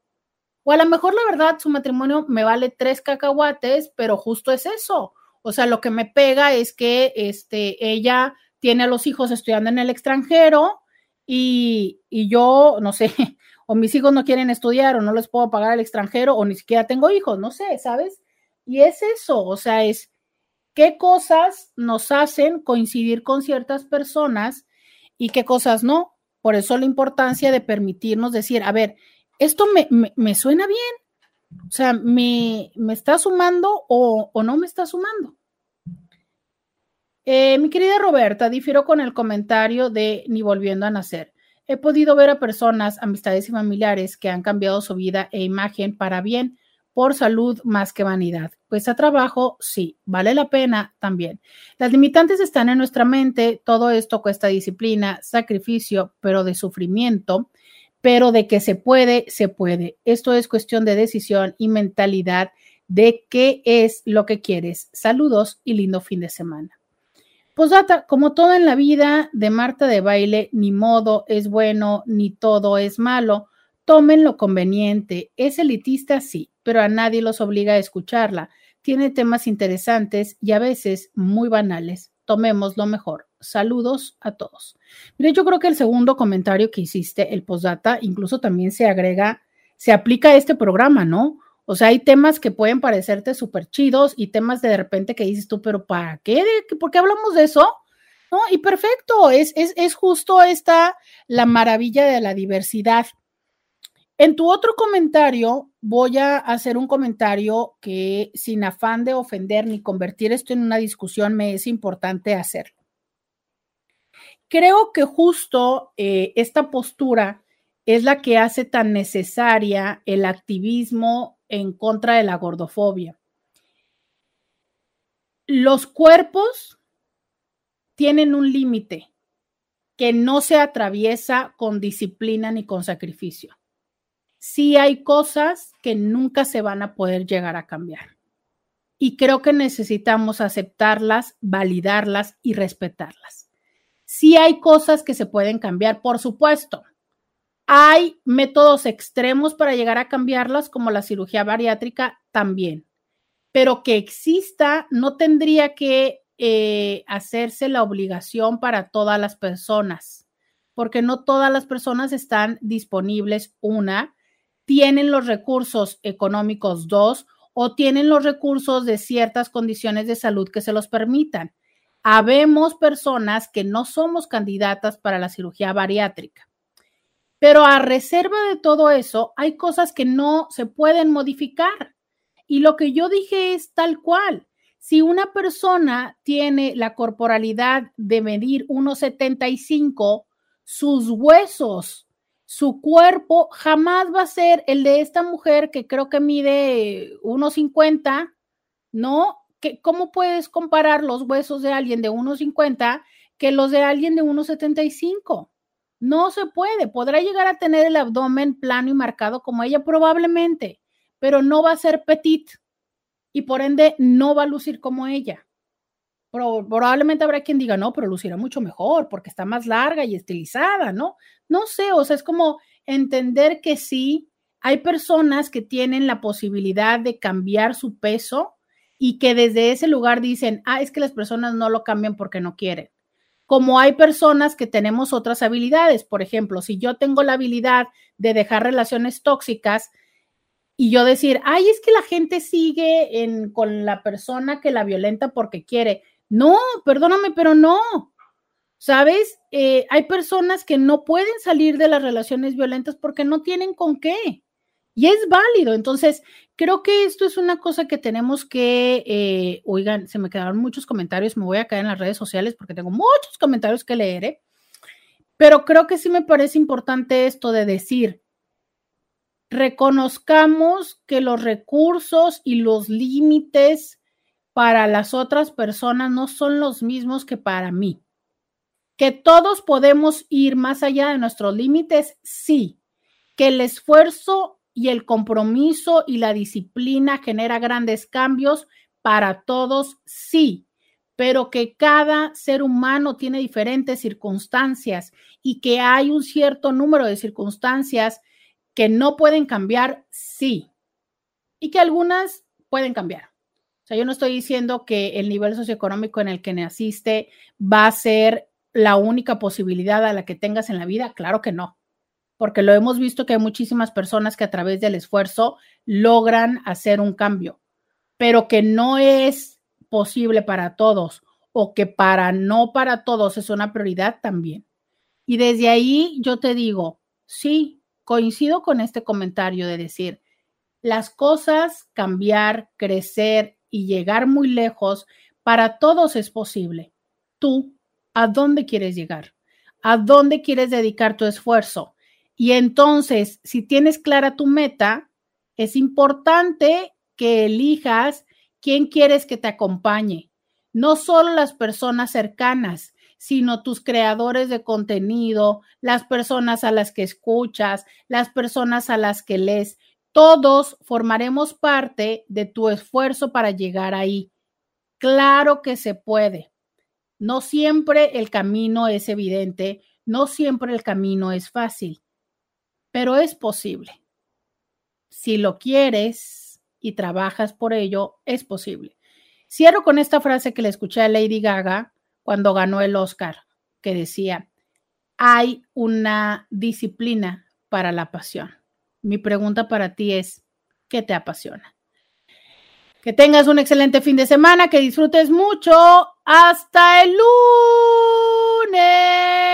O a lo mejor la verdad, su matrimonio me vale tres cacahuates, pero justo es eso o sea, lo que me pega es que este, ella tiene a los hijos estudiando en el extranjero y, y yo, no sé, <laughs> o mis hijos no quieren estudiar o no les puedo pagar al extranjero o ni siquiera tengo hijos, no sé, ¿sabes? Y es eso, o sea, es qué cosas nos hacen coincidir con ciertas personas y qué cosas no. Por eso la importancia de permitirnos decir, a ver, esto me, suena bien. O sea, ¿me, me está sumando o, no me está sumando? Eh, mi querida Roberta, difiero con el comentario de Ni volviendo a nacer. He podido ver a personas, amistades y familiares que han cambiado su vida e imagen para bien por salud más que vanidad. Cuesta trabajo, sí, vale la pena también. Las limitantes están en nuestra mente, todo esto cuesta disciplina, sacrificio, pero de sufrimiento, pero de que se puede, se puede. Esto es cuestión de decisión y mentalidad de qué es lo que quieres. Saludos y lindo fin de semana. Posdata, como todo en la vida de Marta de baile, ni modo es bueno, ni todo es malo. Tomen lo conveniente. Es elitista, sí, pero a nadie los obliga a escucharla. Tiene temas interesantes y a veces muy banales. Tomemos lo mejor. Saludos a todos. Mire, yo creo que el segundo comentario que hiciste, el postdata, incluso también se agrega, se aplica a este programa, ¿no? O sea, hay temas que pueden parecerte súper chidos y temas de, repente que dices tú, pero ¿para qué? ¿Por qué hablamos de eso? ¿No? Y perfecto, es, es, es justo esta la maravilla de la diversidad. En tu otro comentario, voy a hacer un comentario que sin afán de ofender ni convertir esto en una discusión, me es importante hacerlo. Creo que justo eh, esta postura es la que hace tan necesaria el activismo en contra de la gordofobia. Los cuerpos tienen un límite que no se atraviesa con disciplina ni con sacrificio. Sí hay cosas que nunca se van a poder llegar a cambiar. Y creo que necesitamos aceptarlas, validarlas y respetarlas. Sí hay cosas que se pueden cambiar, por supuesto hay métodos extremos para llegar a cambiarlas, como la cirugía bariátrica también, pero que exista no tendría que eh, hacerse la obligación para todas las personas, porque no todas las personas están disponibles, una, tienen los recursos económicos, dos, o tienen los recursos de ciertas condiciones de salud que se los permitan. Habemos personas que no somos candidatas para la cirugía bariátrica. Pero a reserva de todo eso, hay cosas que no se pueden modificar. Y lo que yo dije es tal cual. Si una persona tiene la corporalidad de medir 1,75, sus huesos, su cuerpo jamás va a ser el de esta mujer que creo que mide 1,50, ¿no? ¿Cómo puedes comparar los huesos de alguien de 1,50 que los de alguien de 1,75? No se puede. Podrá llegar a tener el abdomen plano y marcado como ella probablemente, pero no va a ser petit y por ende no va a lucir como ella. probablemente habrá quien diga, no, pero lucirá mucho mejor porque está más larga y estilizada, ¿no? No sé, o sea, es como entender que sí, hay personas que tienen la posibilidad de cambiar su peso y que desde ese lugar dicen, ah, es que las personas no lo cambian porque no quieren como hay personas que tenemos otras habilidades. Por ejemplo, si yo tengo la habilidad de dejar relaciones tóxicas y yo decir, ay, es que la gente sigue con la persona que la violenta porque quiere. No, perdóname, pero no. ¿Sabes? Eh, hay personas que no pueden salir de las relaciones violentas porque no tienen con qué. Y es válido. Entonces, creo que esto es una cosa que tenemos que, eh, oigan, se me quedaron muchos comentarios, me voy a caer en las redes sociales porque tengo muchos comentarios que leer, ¿eh? pero creo que sí me parece importante esto de decir, reconozcamos que los recursos y los límites para las otras personas no son los mismos que para mí. Que todos podemos ir más allá de nuestros límites, sí. Que el esfuerzo y el compromiso y la disciplina genera grandes cambios para todos, sí, pero que cada ser humano tiene diferentes circunstancias y que hay un cierto número de circunstancias que no pueden cambiar, sí, y que algunas pueden cambiar. O sea, yo no estoy diciendo que el nivel socioeconómico en el que naciste va a ser la única posibilidad a la que tengas en la vida, claro que no porque lo hemos visto que hay muchísimas personas que a través del esfuerzo logran hacer un cambio, pero que no es posible para todos o que para no para todos es una prioridad también. Y desde ahí yo te digo, sí, coincido con este comentario de decir, las cosas, cambiar, crecer y llegar muy lejos, para todos es posible. Tú, ¿a dónde quieres llegar? ¿A dónde quieres dedicar tu esfuerzo? Y entonces, si tienes clara tu meta, es importante que elijas quién quieres que te acompañe. No solo las personas cercanas, sino tus creadores de contenido, las personas a las que escuchas, las personas a las que lees. Todos formaremos parte de tu esfuerzo para llegar ahí. Claro que se puede. No siempre el camino es evidente, no siempre el camino es fácil, pero es posible. Si lo quieres y trabajas por ello, es posible. Cierro con esta frase que le escuché a Lady Gaga cuando ganó el Oscar, que decía, hay una disciplina para la pasión. Mi pregunta para ti es, ¿qué te apasiona? Que tengas un excelente fin de semana, que disfrutes mucho. Hasta el lunes.